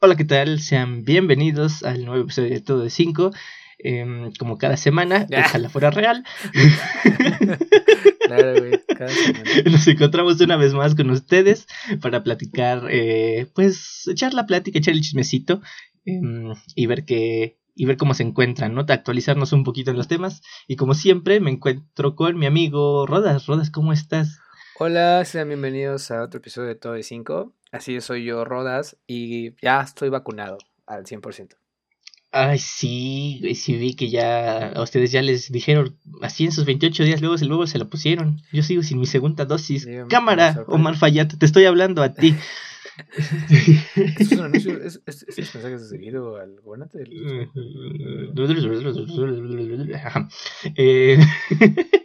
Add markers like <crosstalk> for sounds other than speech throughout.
Hola, ¿qué tal? Sean bienvenidos al nuevo episodio de Todo de 5. Em, como cada semana, <laughs> ojalá fuera real. <laughs> claro, güey, cada semana. <laughs> Nos encontramos una vez más con ustedes para platicar, eh, pues echar la plática, echar el chismecito em, y ver qué, y ver cómo se encuentran, ¿no? Actualizarnos un poquito en los temas. Y como siempre, me encuentro con mi amigo Rodas. Rodas, ¿cómo estás? Hola, sean bienvenidos a otro episodio de Todo de 5. Así soy yo, Rodas, y ya estoy vacunado al 100%. Ay, sí, sí vi que ya a ustedes ya les dijeron, así en sus 28 días luego, luego se lo pusieron. Yo sigo sin mi segunda dosis. Cámara, Omar Fayat, te estoy hablando a ti. <laughs> es un anuncio, es, es, es mensajes de seguido al gobernante eh, <laughs>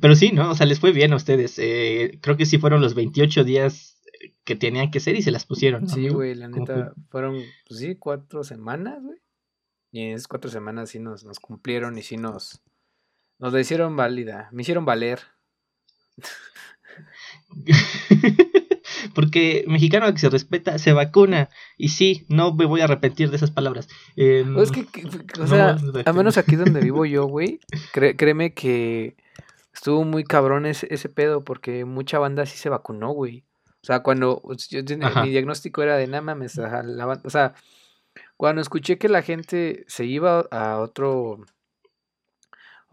Pero sí, ¿no? O sea, les fue bien a ustedes. Eh, creo que sí fueron los 28 días que tenían que ser y se las pusieron. Sí, güey, la neta, fueron, pues sí, cuatro semanas, güey. Y en esas cuatro semanas sí nos, nos cumplieron y sí nos, nos la hicieron válida, me hicieron valer. <laughs> Porque mexicano que se respeta se vacuna. Y sí, no me voy a arrepentir de esas palabras. Em, es que, <laughs> o sea, a menos aquí donde vivo yo, güey, créeme que estuvo muy cabrón ese, ese pedo porque mucha banda sí se vacunó, güey. O sea, cuando yo, mi diagnóstico era de nada mames, o sea, cuando escuché que la gente se iba a otro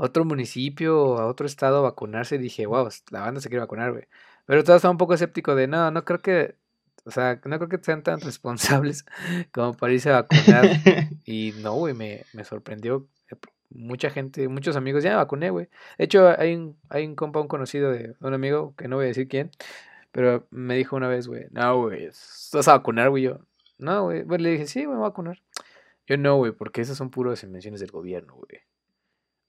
otro municipio, a otro estado a vacunarse, dije, wow, la banda se quiere vacunar, güey. Pero todo estaba un poco escéptico de, no, no creo que, o sea, no creo que sean tan responsables <laughs> como para irse a vacunar. <laughs> y no, güey, me, me sorprendió. Eh, mucha gente, muchos amigos, ya me vacuné, güey. De hecho, hay un, hay un compa, un conocido de un amigo, que no voy a decir quién, pero me dijo una vez, güey, no, güey, ¿estás a vacunar, güey? Yo, no, güey. Bueno, le dije, sí, me voy a vacunar. Yo no, güey, porque esas son puras invenciones del gobierno, güey.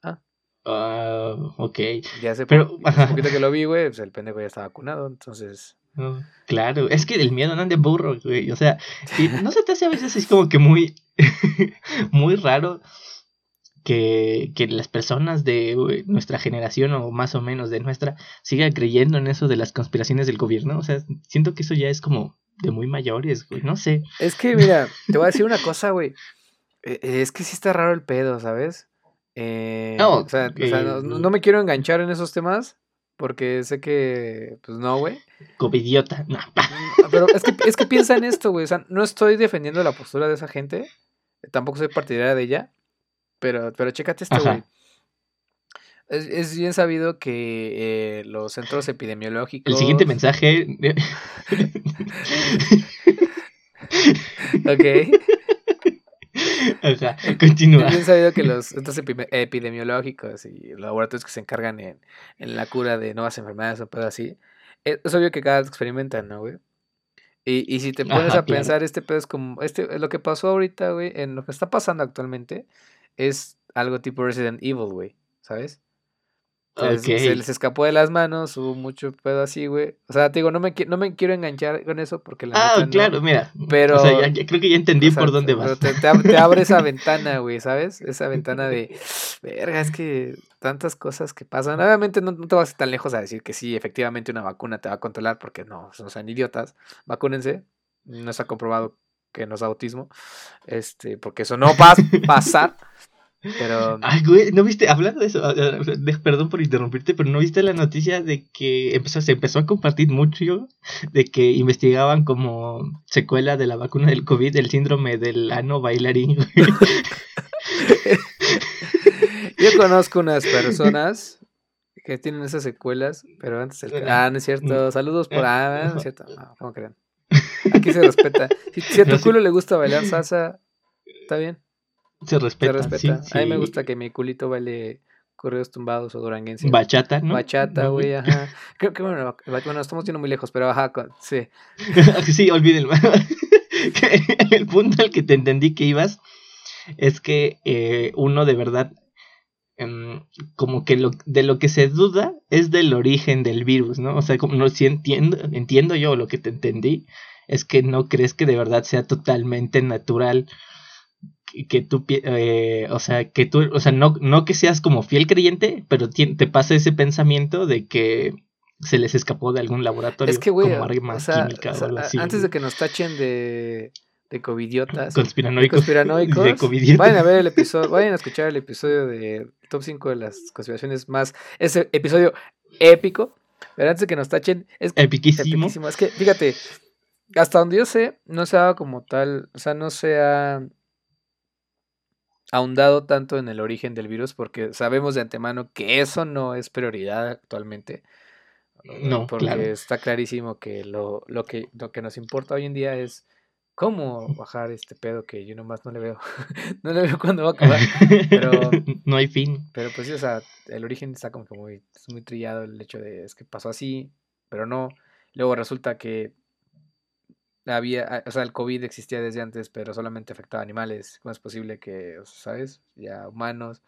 Ah. Ah, ok. Ya sé, pero un poquito que lo vi, güey, pues el pendejo ya está vacunado, entonces. claro, es que el miedo no anda burro, güey. O sea, no se te hace a veces es como que muy, <laughs> muy raro que, que las personas de nuestra generación o más o menos de nuestra sigan creyendo en eso de las conspiraciones del gobierno. O sea, siento que eso ya es como de muy mayores, güey, no sé. Es que, mira, te voy a decir una cosa, güey. E, es que sí está raro el pedo, ¿sabes? Eh, no, o sea, no, me quiero enganchar en esos temas porque sé que, pues no, güey. Covidiota, no. <laughs> Mm, pero es que, es que piensa en esto, güey. O sea, no estoy defendiendo la postura de esa gente. Tampoco soy partidaria de ella. Pero, pero chécate esto, güey. Es, es, bien sabido que eh, los centros epidemiológicos. El siguiente mensaje. ok. Ajá, continúa. Es bien sabido que los centros epidemiológicos y laboratorios que se encargan en, en la cura de nuevas enfermedades o pedo así, eh, es obvio que cada vez experimentan, ¿no, güey? Y, y si te pones a pensar, este pedo es como. Este, lo que pasó ahorita, güey, en lo que está pasando actualmente, es algo tipo Resident Evil, güey, ¿sabes? Se, les escapó de las manos, hubo mucho pedo así, güey. O sea, te digo, no me, no me quiero enganchar con eso porque la Ah, claro, mira. Pero. O sea, ya, creo que ya entendí por dónde vas. Te, abre, esa <laughs> ventana, güey, ¿sabes? Esa ventana de. Verga, es que tantas cosas que pasan. Obviamente no, te vas tan lejos a decir que sí, efectivamente una vacuna te va a controlar porque no, no sean idiotas. Vacúnense. No está comprobado que no es autismo. Este, porque eso no va a pasar. Pero. Ay, güey, ¿no viste? Hablando de eso, ah, ah, perdón por interrumpirte, pero ¿no viste la noticia de que empezó, se empezó a compartir mucho de que investigaban como secuela de la vacuna del COVID el síndrome del ano bailarín, <laughs> Yo conozco unas personas que tienen esas secuelas, pero antes el... Ah, no es cierto. Mm. Saludos por... Ah, no es cierto. No, ¿cómo creen? <laughs> Aquí se respeta. Si, a tu culo le gusta bailar salsa, está bien. Se respeta. A mí me gusta que mi culito baile correos tumbados o duranguenses. Bachata, ¿no? Bachata, güey, <laughs> ajá. Creo que bueno, bueno, estamos yendo muy lejos, pero ajá, sí. <laughs> sí, olvídenlo. <laughs> el punto al que te entendí que ibas es que eh, uno de verdad em, como que lo, de lo que se duda es del origen del virus, ¿no? O sea, como no si entiendo, entiendo yo lo que te entendí, es que no crees que de verdad sea totalmente natural que tú, eh, o sea, que tú, o sea, no, no que seas como fiel creyente, pero te pasa ese pensamiento de que se les escapó de algún laboratorio. Es que, güey, o sea, antes de que nos tachen de de covidiotas. Conspiranoicos. conspiranoicos. <laughs> De vayan a ver el episodio, vayan a escuchar el episodio de top 5 de las conspiraciones más. Ese episodio épico. Pero antes de que nos tachen, es epiquísimo. Es que, fíjate, hasta donde yo sé, no se ha como tal, o sea, no se ha ahondado tanto en el origen del virus porque sabemos de antemano que eso no es prioridad actualmente. No, porque está clarísimo que lo, lo que lo que nos importa hoy en día es cómo bajar este pedo que yo nomás no le veo. <laughs> no le veo cuándo va a acabar. Pero. <laughs> no hay fin. Pero pues sí, o sea, el origen está como que muy, es muy trillado el hecho de es que pasó así, pero no. Luego resulta que había, o sea, el COVID existía desde antes, pero solamente afectaba a animales. ¿Cómo es posible que, ¿sabes? Ya humanos.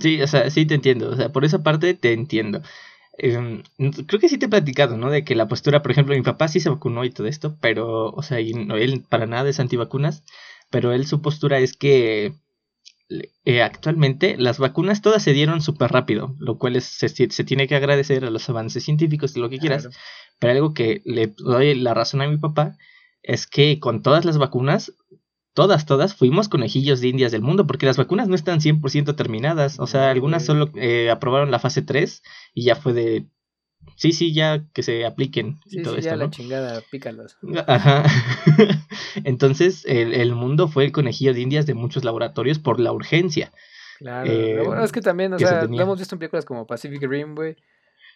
Sí, o sea, sí te entiendo. O sea, por esa parte te entiendo. Em, creo que sí te he platicado, ¿no? De que la postura, por ejemplo, mi papá sí se vacunó y todo esto, pero, o sea, él para nada es antivacunas, pero él su postura es que eh, actualmente las vacunas todas se dieron súper rápido, lo cual es, se, se, tiene que agradecer a los avances científicos y lo que quieras, pero algo que le doy la razón a mi papá es que con todas las vacunas, todas, todas, fuimos conejillos de indias del mundo, porque las vacunas no están 100% terminadas, o sea, algunas solo eh, aprobaron la fase 3 y ya fue de, sí, sí, ya que se apliquen y todo sí, ya la chingada, pícalos. Ajá. <laughs> Entonces, el, mundo fue el conejillo de indias de muchos laboratorios por la urgencia. Claro, eh, bueno es que también, o sea, lo hemos visto en películas como Pacific Rim, güey,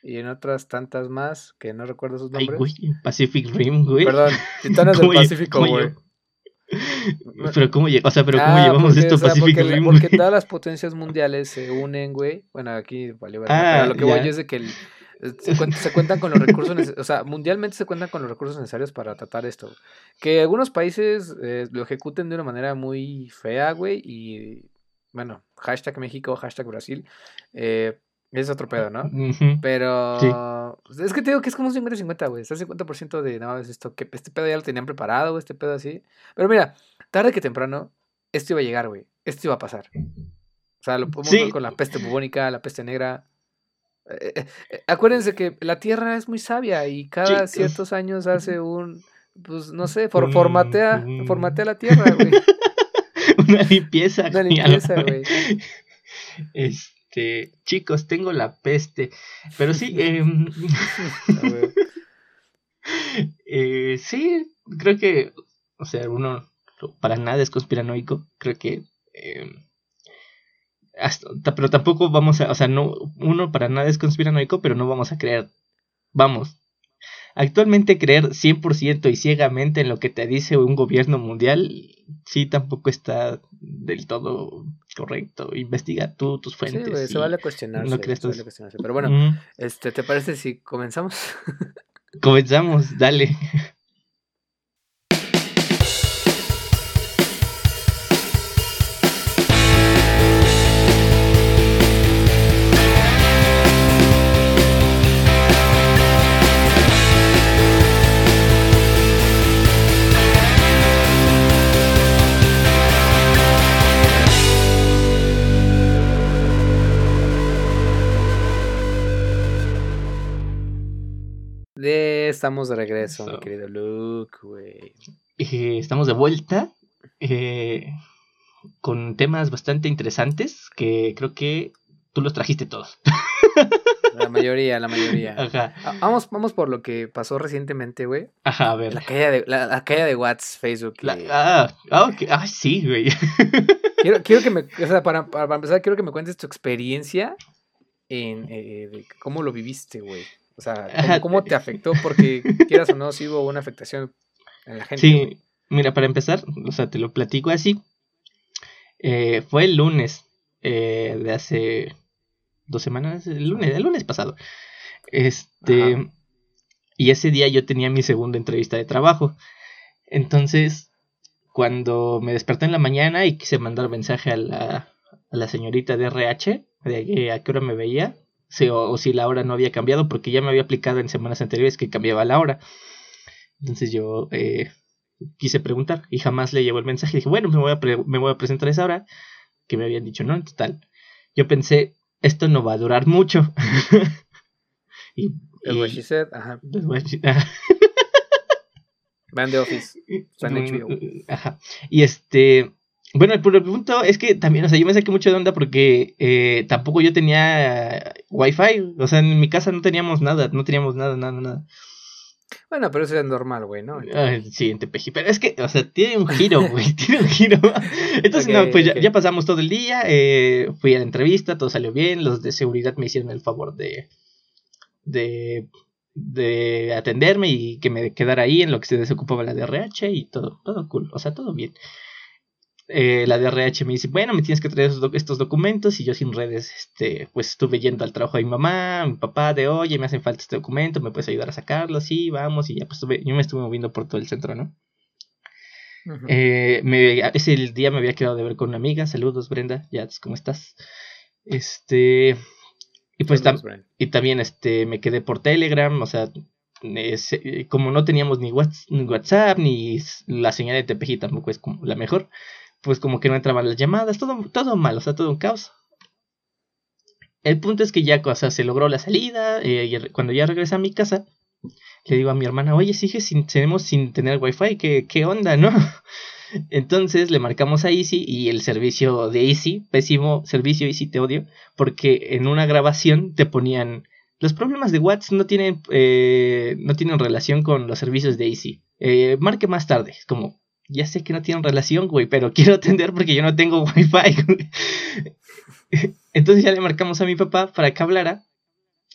y en otras tantas más que no recuerdo sus nombres. Ay, güey, Pacific Rim, güey. Perdón, <laughs> Titanes del Pacífico, güey. Pero cómo, o sea, pero cómo ah, llevamos esto a Pacific porque, Rim. Porque todas las potencias mundiales se unen, güey. Bueno, aquí vale, vale ah, pero lo que voy es de que el, se, cuentan con los recursos, o sea, mundialmente se cuentan con los recursos necesarios para tratar esto. Que algunos países eh, lo ejecuten de una manera muy fea, güey, y bueno, hashtag México, hashtag Brasil, eh, es otro pedo, ¿no? Pero pues, es que te digo que es como un 50-50, güey. Está 50% de, no, es esto, que este pedo ya lo tenían preparado, este pedo así. Pero mira, tarde que temprano, esto iba a llegar, güey. Esto iba a pasar. O sea, lo podemos ver con la peste bubónica, la peste negra. Eh, eh, eh, acuérdense que la Tierra es muy sabia y cada ciertos años hace un, pues no sé, formatea, formatea la Tierra, güey. <laughs> Una limpieza. Una limpieza, güey. <laughs> Este, chicos, tengo la peste. Pero sí, <laughs> em, <laughs> eh, sí, creo que, o sea, uno para nada es conspiranoico. Creo que, em, pero tampoco vamos a, o sea, no, uno para nada es conspiranoico, pero no vamos a creer, vamos, Actualmente creer 100% y ciegamente en lo que te dice un gobierno mundial, sí tampoco está del todo correcto. Investiga tú tus fuentes. Sí, se vale cuestionarse. No crees Pero bueno, este, ¿te parece si comenzamos? <laughs> comenzamos, dale. Estamos de regreso, mi querido Luke, güey. Eh, estamos de vuelta eh, con temas bastante interesantes que creo que tú los trajiste todos. <laughs> La mayoría, la mayoría. Ajá. Ah, vamos, vamos por lo que pasó recientemente, güey. Ajá, a ver. La caída de, la, caída de Watts, Facebook. ah, ah, ah, sí, güey. <laughs> Quiero, quiero que me, o sea, para, para, empezar, quiero que me cuentes tu experiencia en eh, de cómo lo viviste, güey. O sea, <laughs> ¿cómo, te afectó? Porque quieras o no, sí hubo una afectación en la gente. Sí, mira, para empezar, o sea, te lo platico así. Eh, fue el lunes eh, de hace dos semanas, el lunes, el lunes pasado. Este, y ese día yo tenía mi segunda entrevista de trabajo. Entonces, cuando me desperté en la mañana y quise mandar mensaje a la, a la señorita de RH, de a qué hora me veía, o, si la hora no había cambiado, porque ya me había aplicado en semanas anteriores que cambiaba la hora. Entonces yo eh, quise preguntar y jamás le llevó el mensaje. Dije, bueno, me voy, a me voy a presentar a esa hora, que me habían dicho, no, en total. Yo pensé, esto no va a durar mucho. <laughs> y, ajá. Vean The Office. <laughs> Está en HBO. Ajá. Y este. Bueno, el punto es que también, o sea, yo me saqué mucho de onda porque eh, tampoco yo tenía wifi, o sea, en mi casa no teníamos nada, no teníamos nada, nada, nada. Bueno, pero eso es normal, güey, ¿no? sí, en Tepeji. Pero es que, o sea, tiene un giro, <laughs> güey. tiene un giro. Entonces, no, pues ya, pasamos todo el día. Eh, fui a la entrevista, todo salió bien. Los de seguridad me hicieron el favor de. de. de atenderme y que me quedara ahí en lo que se desocupaba la DRH y todo, todo cool. O sea, todo bien. Eh, la DRH me dice, bueno, me tienes que traer estos documentos y yo sin redes, este, pues estuve yendo al trabajo de mi mamá, mi papá, de oye, me hacen falta este documento, me puedes ayudar a sacarlo, sí, vamos, y ya pues yo me estuve moviendo por todo el centro, ¿no? eh, me, ese día me había quedado de ver con una amiga, saludos Brenda, ya, ¿cómo estás? Este, y pues y también este, me quedé por Telegram, o sea, eh, como no teníamos ni WhatsApp, ni la señal de TPG tampoco es como la mejor, pues como que no entraban las llamadas, todo, todo mal, o sea, todo un caos. El punto es que ya o se logró la salida, eh, cuando ya regresé a mi casa, le digo a mi hermana, oye, sigue sin, tenemos sin tener wifi, ¿qué, qué onda, no? <laughs> Entonces le marcamos a Easy y el servicio de Easy, pésimo servicio Easy, te odio, porque en una grabación te ponían, los problemas de WhatsApp no tienen, eh, no tienen relación con los servicios de Easy, eh, marque más tarde, como, ya sé que no tienen relación, güey, pero <laughs> quiero atender porque yo no tengo wifi. Entonces ya le marcamos a mi papá para que hablara.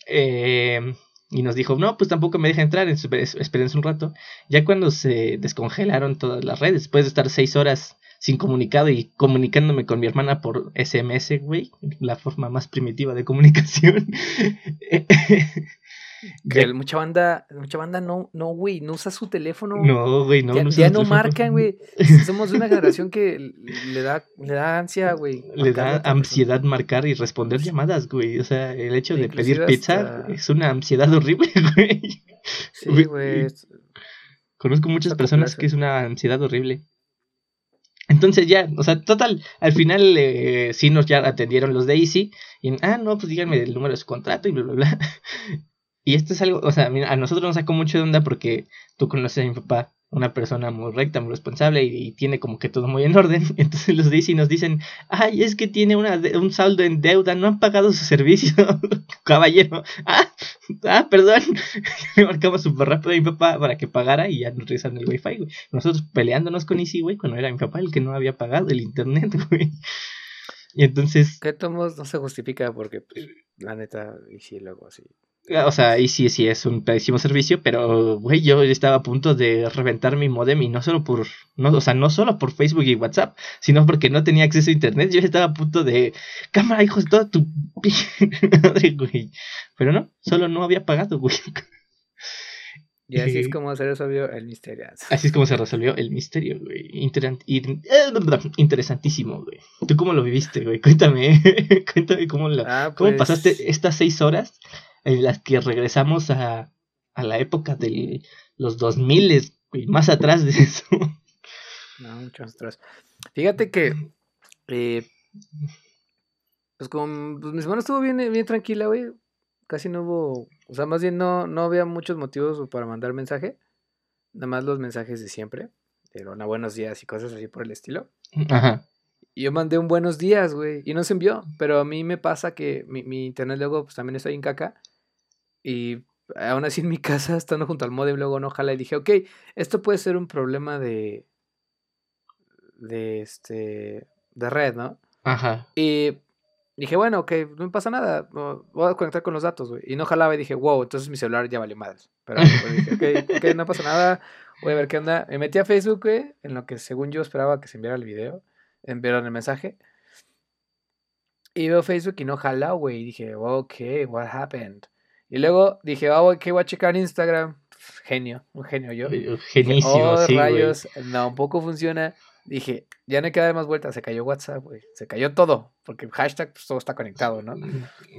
Eh, y nos dijo, no, pues tampoco me deja entrar, espérense un rato. Ya cuando se descongelaron todas las redes, después de estar seis horas sin comunicado y comunicándome con mi hermana por SMS, güey, la forma más primitiva de comunicación. <laughs> Que mucha banda, mucha banda no, no, güey, no usa su teléfono. No, güey, no. Ya no, ya no marcan, güey. <laughs> Somos de una generación que le da, le da ansia, güey. Le da ansiedad marcar y responder llamadas, güey. O sea, el hecho de pedir pizza es una ansiedad horrible, <laughs> güey. Sí, güey. Conozco muchas personas que es una ansiedad horrible. Entonces ya, o sea, total, al final eh, sí nos ya atendieron los de Easy. Y, ah, no, pues díganme el número de su contrato y bla, bla, bla. Y esto es algo, o sea, a nosotros nos sacó mucho de onda porque tú conoces a mi papá, una persona muy recta, muy responsable y, tiene como que todo muy en orden. <laughs> Entonces los dice y nos dicen, ay, es que tiene un saldo en deuda, no han pagado su servicio, <laughs> caballero. Ah, ah, perdón. <laughs> Le marcamos súper rápido a mi papá para que pagara y ya nos regresaron el wifi, güey. Nosotros peleándonos con Easy, güey, cuando era mi papá el que no había pagado el internet, güey. Y entonces... ¿Qué tomos no se justifica porque, pues, la neta, Easy luego así o sea, y sí, sí es un pésimo servicio, pero, güey, yo estaba a punto de reventar mi modem y no solo por, no, o sea, no solo por Facebook y WhatsApp, sino porque no tenía acceso a internet. Yo estaba a punto de, cámara, hijos, toda tu <laughs> madre, güey. Pero no, solo no había pagado, güey. Y así es <laughs> como se resolvió el misterio. Así es como se resolvió el misterio, güey. interesantísimo, güey. ¿Tú cómo lo viviste, güey? Cuéntame, <laughs> cuéntame cómo, ah, cómo pues pasaste estas seis horas en las que regresamos a, a la época de los 2000 y más atrás de eso. No, mucho más atrás. Fíjate que, eh, pues como pues mi semana estuvo bien, bien tranquila, güey. Casi no hubo, o sea, más bien no, no había muchos motivos para mandar mensaje. Nada más los mensajes de siempre. Pero una buenos días y cosas así por el estilo. Ajá. Y yo mandé un buenos días, güey. Y no se envió. Pero a mí me pasa que mi, mi internet luego pues también está en caca. Y aún así en mi casa, estando junto al modem, luego no jala y dije, ok, esto puede ser un problema de. de este. de red, ¿no? Ajá. Y dije, bueno, ok, no me pasa nada, voy a conectar con los datos, güey. Y no jalaba y dije, wow, entonces mi celular ya vale madres. Pero <laughs> pues, dije, ok, ok, no pasa nada, voy a ver qué onda. Me metí a Facebook, güey, en lo que según yo esperaba que se enviara el video, enviaron el mensaje. Y veo Facebook y no jala, güey. Y dije, ok, what happened? Y luego dije, ah, ok, voy a checar Instagram. Genio, un genio yo. Genísimo, oh, sí, rayos, no, un poco funciona. Dije, ya no queda más vuelta, se cayó WhatsApp, güey. Se cayó todo, porque hashtag pues, todo está conectado, ¿no?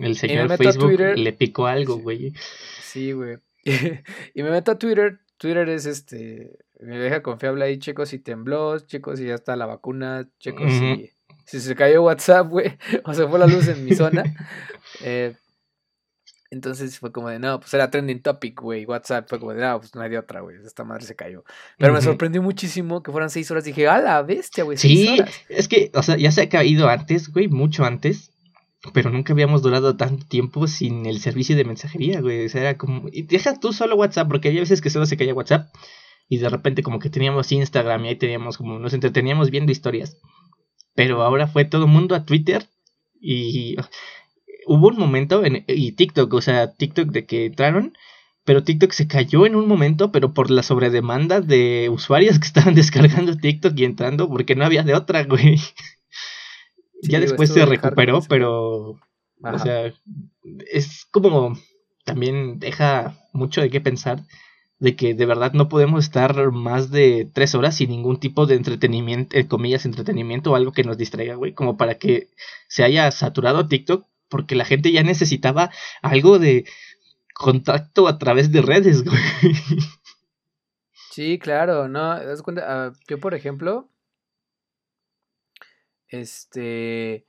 El señor Facebook le picó algo, güey. Sí, güey. <laughs> y me meto a Twitter. Twitter es este, me deja confiable ahí, chicos, si tembló, chicos, si ya está la vacuna, chicos, si, si se cayó WhatsApp, güey, <laughs> o se fue la luz en mi zona. <laughs> Eh, Entonces fue como de, no, pues era trending topic, güey. WhatsApp fue como de, no, pues no hay de otra, güey. Esta madre se cayó. Pero me sorprendió muchísimo que fueran seis horas. Dije, a la bestia, güey. Sí, es que, o sea, ya se ha caído antes, güey, mucho antes. Pero nunca habíamos durado tanto tiempo sin el servicio de mensajería, güey. O sea, era como. Y deja tú solo WhatsApp, porque hay veces que solo se caía WhatsApp. Y de repente, como que teníamos Instagram y ahí teníamos como. Nos entreteníamos viendo historias. Pero ahora fue todo el mundo a Twitter. Y hubo un momento en, y TikTok, o sea, TikTok de que entraron, pero TikTok se cayó en un momento, pero por la sobredemanda de usuarios que estaban <laughs> descargando TikTok y entrando, porque no había de otra, güey. <laughs> ya después se recuperó, pero, o sea, es como, también deja mucho de qué pensar de que de verdad no podemos estar más de tres horas sin ningún tipo de entretenimiento, en comillas, entretenimiento o algo que nos distraiga, güey, como para que se haya saturado TikTok porque la gente ya necesitaba algo de contacto a través de redes, <laughs> güey. Sí, claro, no, das cuenta, ah, yo por ejemplo, este,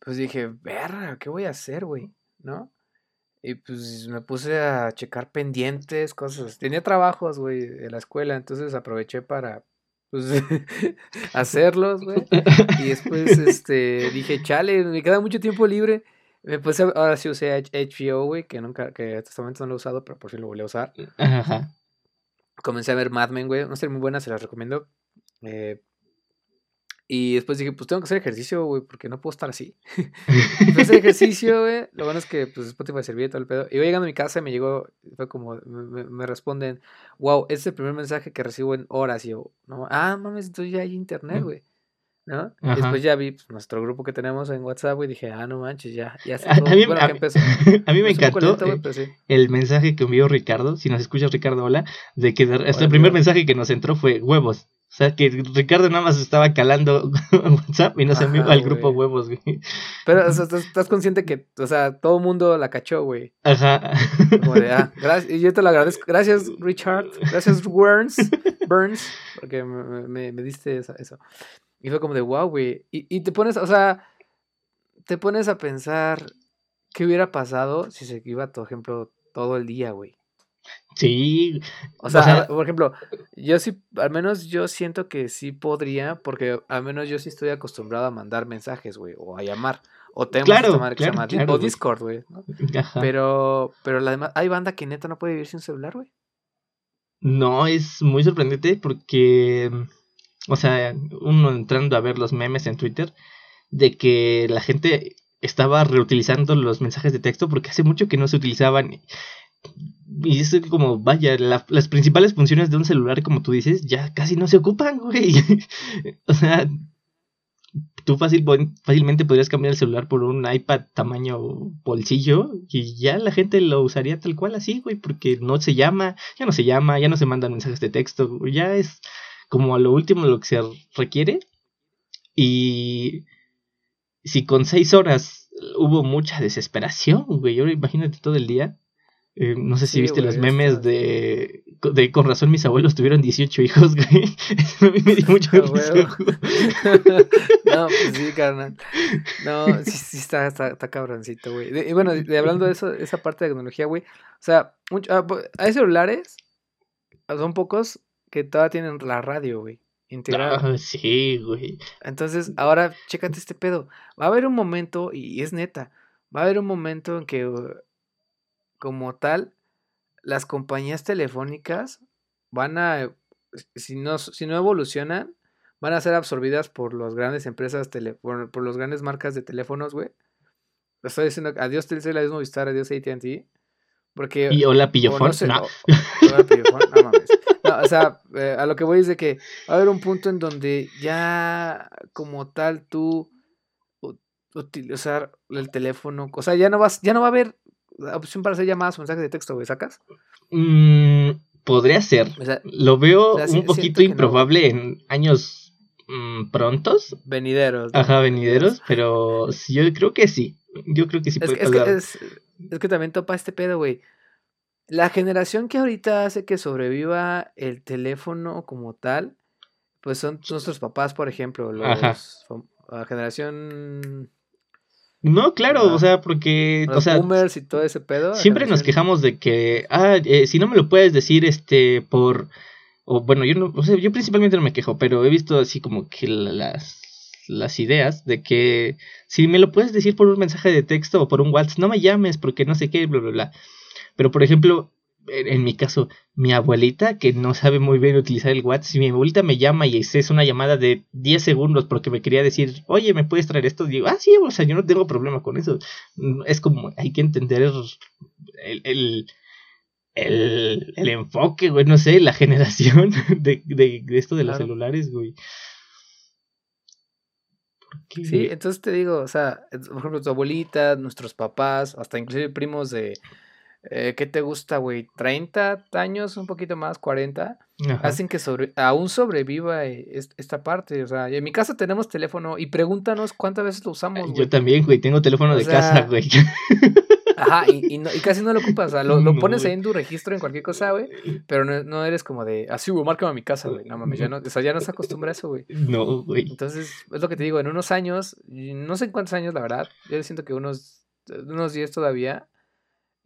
pues dije, verga, ¿qué voy a hacer, güey? ¿No? Y pues me puse a checar pendientes, cosas. Tenía trabajos, güey, de la escuela, entonces aproveché para pues, <laughs> hacerlos, güey. Y después, <laughs> este, dije, chale, me queda mucho tiempo libre. Me puse, ahora sí usé HBO, güey, que nunca, que hasta este momento no lo he usado, pero por fin lo volví a usar. Ajá. Comencé a ver Mad Men, güey, una serie muy buena, se las recomiendo. Eh, y después dije, pues tengo que hacer ejercicio, güey, porque no puedo estar así. <laughs> Empecé hacer <laughs> ejercicio, güey. Lo bueno es que, pues, Spotify servía todo el pedo. Y voy llegando a mi casa y me llegó, fue como, me, responden, wow, este es el primer mensaje que recibo en horas. Y yo, no, ah, mames, entonces ya hay internet, güey. ¿No? Y después ya vi pues, nuestro grupo que tenemos en WhatsApp, güey, y dije, ah, no manches, ya, ya a, mí, bueno, a, empezó. <laughs> a mí me encantó eh, el mensaje que envió Ricardo, si nos escuchas Ricardo, hola, de que este el primer mensaje que nos entró fue huevos. O sea, que Ricardo nada más estaba calando <laughs> WhatsApp y no se envió al grupo huevos, güey. Pero, o sea, estás, consciente que, o sea, todo el mundo la cachó, güey. Ajá. Como de, ah, gracias, y yo te lo agradezco. Gracias, Richard. Gracias, Burns. Burns, porque me, me, diste eso. Y fue como de, wow, güey. Y, y te pones, o sea, te pones a pensar qué hubiera pasado si se iba, por ejemplo, todo el día, güey. Sí. O sea, por ejemplo, yo sí, al menos yo siento que sí podría, porque al menos yo sí estoy acostumbrado a mandar mensajes, güey, o a llamar. O tengo claro, que se llama o Discord, güey. Pero, pero la demás, hay banda que neta no puede vivir sin celular, güey. No, es muy sorprendente porque, o sea, uno entrando a ver los memes en Twitter, de que la gente estaba reutilizando los mensajes de texto porque hace mucho que no se utilizaban y es como, vaya, las principales funciones de un celular, como tú dices, ya casi no se ocupan, güey. <laughs> o sea, tú fácil, fácilmente podrías cambiar el celular por un iPad tamaño bolsillo y ya la gente lo usaría tal cual así, güey, porque no se llama, ya no se llama, ya no se mandan mensajes de texto, ya es como a lo último lo que se requiere. Y si con seis horas hubo mucha desesperación, güey, ahora imagínate todo el día. Eh, no sé si viste los memes de, de Con razón mis abuelos tuvieron 18 hijos, <laughs> güey. <laughs> a mí me dio <laughs> mucho No, pues sí, carnal. No, sí, sí está, está, cabroncito, güey. Y bueno, de, hablando de eso, esa parte de tecnología, güey. O sea, ah, hay celulares, son pocos que todavía tienen la radio, güey. Integrada. Ah, sí, güey. Entonces, ahora, chécate este pedo. Va a haber un momento, y es neta, va a haber un momento en que como tal, las compañías telefónicas van a, si no, si no evolucionan, van a ser absorbidas por las grandes empresas, tele, por, por las grandes marcas de teléfonos, güey. Estoy diciendo, adiós Telcel, adiós Movistar, adiós AT&T. Porque... Y hola Pillofón, no. hola Pillofón, no mames. No, o sea, eh, a lo que voy es de que va a haber un punto en donde ya como tal tú utilizar el teléfono, o sea, ya no vas, ya no va a haber opción para hacer llamadas o mensajes de texto, güey, ¿sacas? Mm, podría ser. Lo veo un poquito improbable en años mm, prontos. Venideros. Ajá, venideros, pero yo creo que sí. Yo creo que sí puede es, Que, es, que también topa este pedo, güey. La generación que ahorita hace que sobreviva el teléfono como tal, pues son nuestros papás, por ejemplo, los, la generación No, claro, o sea, porque. Los o sea, boomers y todo ese pedo. Siempre nos quejamos de que, ah, eh, si no me lo puedes decir, este, por. O bueno, yo no, o sea, yo principalmente no me quejo, pero he visto así como que las, las ideas de que si me lo puedes decir por un mensaje de texto o por un WhatsApp, no me llames porque no sé qué, bla, bla, bla. Pero por ejemplo, en, mi caso, mi abuelita, que no sabe muy bien utilizar el WhatsApp, si mi abuelita me llama y es una llamada de 10 segundos porque me quería decir, oye, ¿me puedes traer esto? Digo, ah, sí, o sea, yo no tengo problema con eso. Es como, hay que entender el, el, el, el enfoque, güey, no sé, la <laughs> generación de, de, esto de los celulares, güey. Sí, entonces te digo, o sea, por ejemplo, tu abuelita, nuestros papás, hasta inclusive primos de eh, ¿qué te gusta, güey? ¿30 años, un poquito más, 40? Hacen que sobre, aún sobreviva eh, esta parte. O sea, en mi casa tenemos teléfono y pregúntanos cuántas veces lo usamos, güey. Yo también, güey, tengo teléfono de casa, güey. <laughs> Ajá, y, y, casi no lo ocupas, o sea, lo, lo pones ahí en tu registro en cualquier cosa, güey, pero no, no, eres como de, así, güey, márcame a mi casa, güey, no mames, ya no, o sea, ya no se acostumbra a eso, güey. No, güey. Entonces, es lo que te digo, en unos años, no sé en cuántos años, la verdad, yo siento que unos, unos 10 todavía,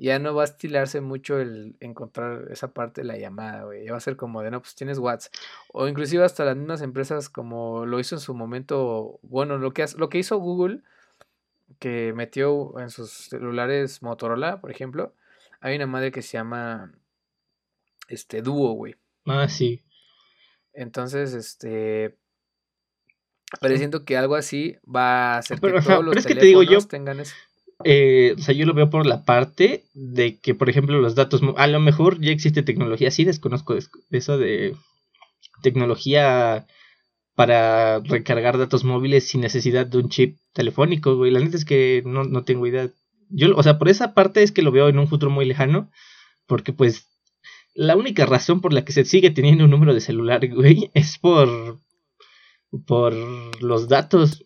ya no va a estilarse mucho el encontrar esa parte de la llamada, güey. Ya va a ser como de, no, pues tienes WhatsApp. O inclusive hasta las mismas empresas como lo hizo en su momento, bueno, lo que, lo que hizo Google, que metió en sus celulares Motorola, por ejemplo, hay una madre que se llama, este, Duo, güey. Ah, sí. Entonces, este, pareciendo que algo así va a hacer que todos los teléfonos tengan eso eh, o sea, yo lo veo por la parte de que, por ejemplo, los datos, a lo mejor ya existe tecnología, sí desconozco eso de tecnología para recargar datos móviles sin necesidad de un chip telefónico, güey. La neta es que no, no tengo idea. Yo, o sea, por esa parte es que lo veo en un futuro muy lejano, porque pues la única razón por la que se sigue teniendo un número de celular, güey, <laughs> es por por los datos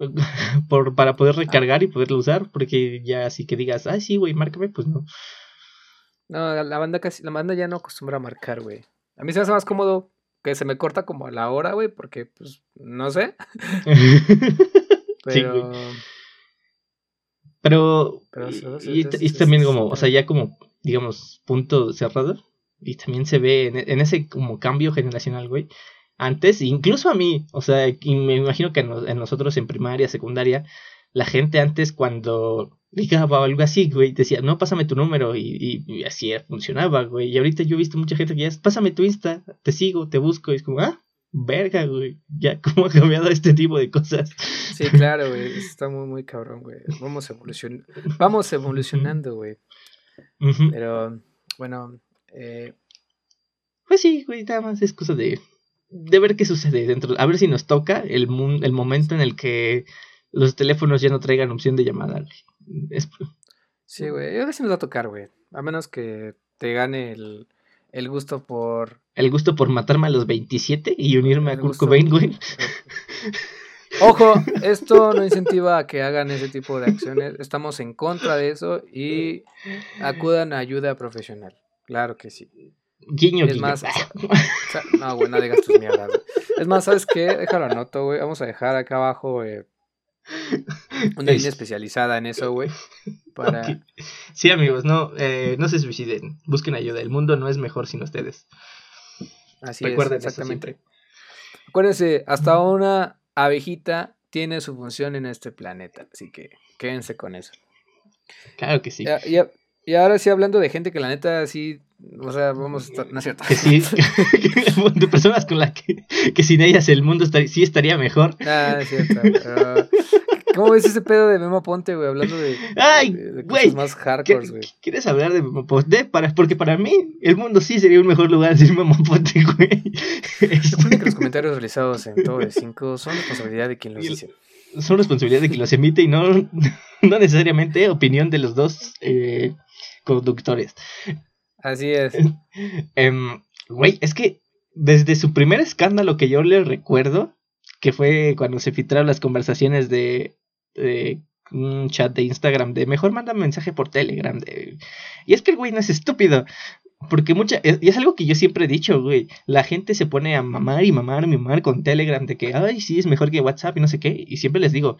<laughs> por, para poder ah. recargar y poderlo usar, porque ya así que digas, ay, sí, güey, márcame, pues no. No, la banda casi, la banda ya no acostumbra a marcar, güey. A mí se me hace más cómodo que se me corta como a la hora, güey, porque, pues, no sé. <laughs> Pero... Pero... y, y, también como, o sea, ya como, digamos, punto cerrado. Y también se ve en, en ese como cambio generacional, güey antes, incluso a mí, o sea, y me imagino que en, nosotros en primaria, secundaria, la gente antes cuando ligaba o algo así, güey, decía, no, pásame tu número y, y, así funcionaba, güey. Y ahorita yo he visto mucha gente que ya es, pásame tu Insta, te sigo, te busco, y es como, ah, verga, güey, ya, <laughs> ¿cómo ha cambiado este tipo de cosas? Sí, claro, güey, está muy, muy cabrón, güey. Vamos, evolucion Vamos evolucionando, güey. Pero, bueno, eh... Pues sí, güey, nada más es cosa de de ver qué sucede dentro. A ver si nos toca el, el momento en el que los teléfonos ya no traigan opción de llamada. Sí, güey. Creo que nos va a tocar, güey. A menos que te gane el, gusto por. El gusto por matarme a los 27 y unirme a Kurt Cobain, güey. <laughs> Ojo, esto no incentiva a que hagan ese tipo de acciones. Estamos en contra de eso y acudan a ayuda profesional. Claro que sí. Guiño, es más, <laughs> no, güey, no digas tus mierdas, güey. Es más, ¿sabes qué? Déjalo anoto, güey. Vamos a dejar acá abajo eh, una línea especializada en eso, güey. Para... Sí, amigos, no, eh, no se suiciden. Busquen ayuda. El mundo no es mejor sin ustedes. Así Recuerden es, exactamente. Acuérdense, hasta una abejita tiene su función en este planeta. Así que quédense con eso. Claro que sí. Y, y ahora sí, hablando de gente que la neta sí o sea, vamos a estar, no es cierto. Que sí, <laughs> de personas con las que, que sin ellas el mundo estaría, sí estaría mejor. Ah, es cierto. ¿Cómo ves ese pedo de Memo Ponte, güey? Hablando de, Ay, güey, más hardcore, güey. ¿Quieres hablar de Memo Ponte? Para, porque para mí el mundo sí sería un mejor lugar sin Memo Ponte, güey. Recuerden que los <laughs> comentarios realizados en todo el 5 son responsabilidad de quien los dice. Son responsabilidad de quien los emite y no, <laughs> no necesariamente opinión de los dos eh, conductores. Así es. <laughs> Em, güey, es que desde su primer escándalo que yo le recuerdo, que fue cuando se filtraron las conversaciones de, un chat de Instagram de mejor manda mensaje por Telegram. De... Y es que el güey no es estúpido. Porque mucha, y es algo que yo siempre he dicho, güey, la gente se pone a mamar y mamar y mamar con Telegram de que, ay, sí, es mejor que WhatsApp y no sé qué, y siempre les digo,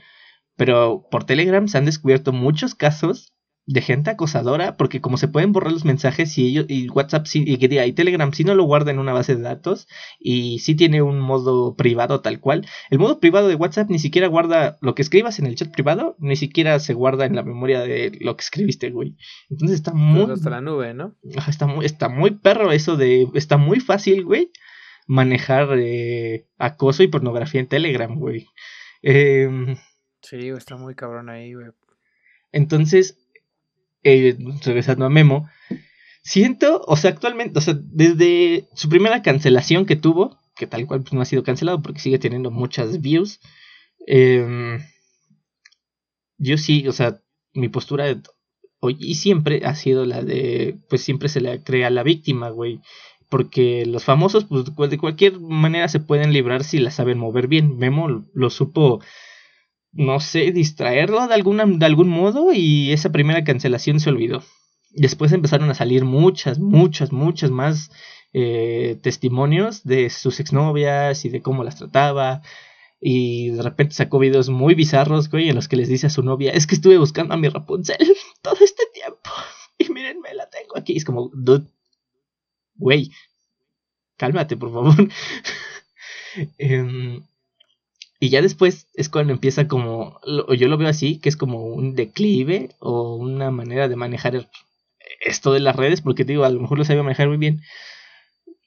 Pero por Telegram se han descubierto muchos casos de gente acosadora, porque como se pueden borrar los mensajes y ellos y WhatsApp sí, y, y Telegram sí no lo guarda en una base de datos y sí tiene un modo privado tal cual. El modo privado de WhatsApp ni siquiera guarda lo que escribas en el chat privado, ni siquiera se guarda en la memoria de lo que escribiste, güey. Entonces está muy hasta la nube, ¿no? Está muy está muy perro eso de está muy fácil, güey, manejar eh, acoso y pornografía en Telegram, güey. Em, sí, está muy cabrón ahí, güey. Entonces, eh, regresando a Memo, siento, o sea, actualmente, o sea, desde su primera cancelación que tuvo, que tal cual pues, no ha sido cancelado porque sigue teniendo muchas views, em, yo sí, o sea, mi postura hoy y siempre ha sido la de, pues siempre se le crea la víctima, güey. Porque los famosos, pues de cualquier manera se pueden librar si la saben mover bien. Memo lo supo no sé, distraerlo de, alguna, de algún modo y esa primera cancelación se olvidó. Después empezaron a salir muchas, muchas, muchas más eh, testimonios de sus exnovias y de cómo las trataba. Y de repente sacó videos muy bizarros, güey, en los que les dice a su novia, es que estuve buscando a mi Rapunzel <laughs> todo este tiempo. Y mírenme, la tengo aquí. Es como, dude, güey, cálmate, por favor. <laughs> eh, y ya después es cuando empieza como, yo lo veo así, que es como un declive o una manera de manejar esto de las redes, porque digo, a lo mejor lo sabía manejar muy bien,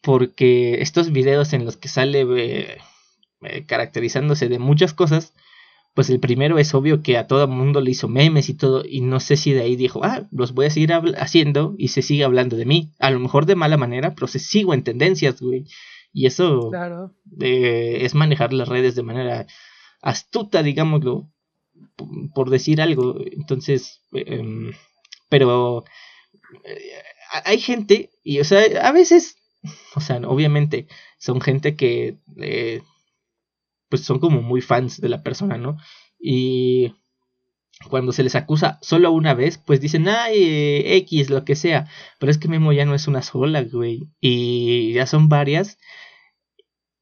porque estos videos en los que sale eh, eh, caracterizándose de muchas cosas, pues el primero es obvio que a todo el mundo le hizo memes y todo, y no sé si de ahí dijo, ah, los voy a seguir haciendo y se sigue hablando de mí, a lo mejor de mala manera, pero se sigo en tendencias, güey. Y eso eh, es manejar las redes de manera astuta, digámoslo, por decir algo. Entonces, em, pero eh, hay gente, y o sea, a veces, o sea, obviamente son gente que, eh, pues son como muy fans de la persona, ¿no? Y cuando se les acusa solo una vez, pues dicen, ay, X, lo que sea. Pero es que Memo ya no es una sola, güey. Y ya son varias.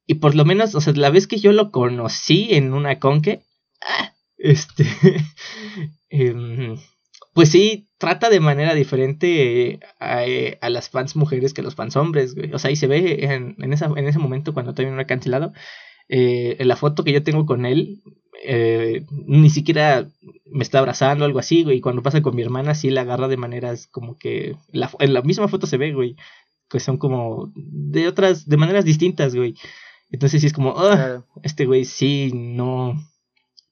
Y por lo menos, o sea, la vez que yo lo conocí en una conque, ah, este, <laughs> em, pues sí, trata de manera diferente eh, a, las fans mujeres que a los fans hombres, güey. O sea, y se ve en, en, en ese momento cuando todavía no ha cancelado, eh, en la foto que yo tengo con él, eh, ni siquiera me está abrazando o algo así, güey. Y cuando pasa con mi hermana, sí la agarra de maneras como que. en la misma foto se ve, güey. Que son como de otras, de maneras distintas, güey. Entonces sí es como, ah, este güey sí, no,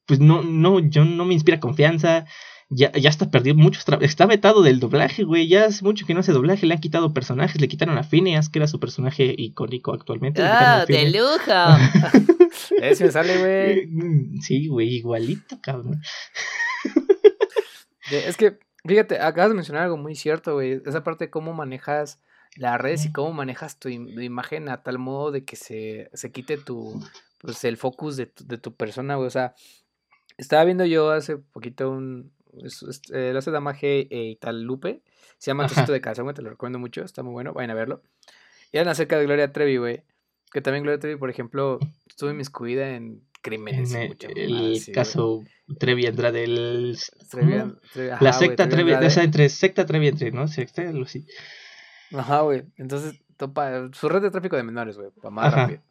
pues no, no, yo no me inspira confianza. Ya, ya está perdido muchos Está vetado del doblaje, güey. Ya hace mucho que no hace doblaje. Le han quitado personajes. Le quitaron a Phineas, que era su personaje icónico actualmente. ¡Ah, de lujo! <laughs> Ese sale, güey. Sí, güey, igualito, cabrón. es que, fíjate, acabas de mencionar algo muy cierto, güey. Esa parte de cómo manejas las redes y cómo manejas tu, imagen a tal modo de que se, se quite tu, pues el focus de tu, de tu persona, güey. O sea, estaba viendo yo hace poquito un, eh, lo hace Damaje e Italupe, se llama Tocito de Casa, güey, te lo recomiendo mucho, está muy bueno, vayan a verlo. Y eran acerca de Gloria Trevi, güey, que también Gloria Trevi, por ejemplo, estuve miscuida en crímenes. En el, caso Trevi Andrade, el... la secta Trevi, o sea, entre secta Trevi entre, ¿no? Secta, algo así. Ajá, güey. Entonces, topa, su red de tráfico de menores, güey, para más rápido.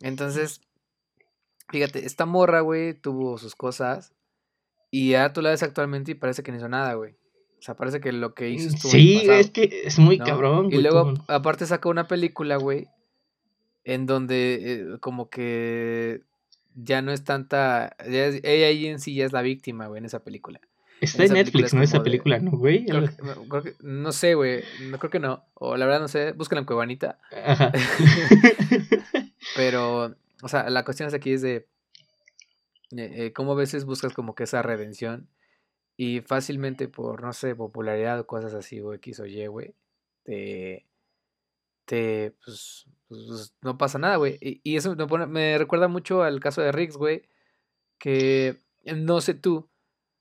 Entonces, fíjate, esta morra, güey, tuvo sus cosas. Y ya tú la ves actualmente y parece que no hizo nada, güey. O sea, parece que lo que hizo estuvo Sí, es que es muy cabrón, güey. Y luego, aparte, sacó una película, güey, en donde eh, como que ya no es tanta. ella ahí en sí ya es la víctima, güey, en esa película. Está en Netflix, ¿no? Esa película, ¿no, güey? no sé, güey. No creo que no. O la verdad no sé. Búscala en Cuevanita. Ajá. <laughs> <laughs> Pero, o sea, la cuestión aquí es de eh, eh, cómo a veces buscas como que esa redención y fácilmente por, no sé, popularidad o cosas así, o X o Y, güey, te, te, pues, pues, pues no pasa nada, güey. Y, y, eso me, pone, me recuerda mucho al caso de Riggs, güey, que no sé tú,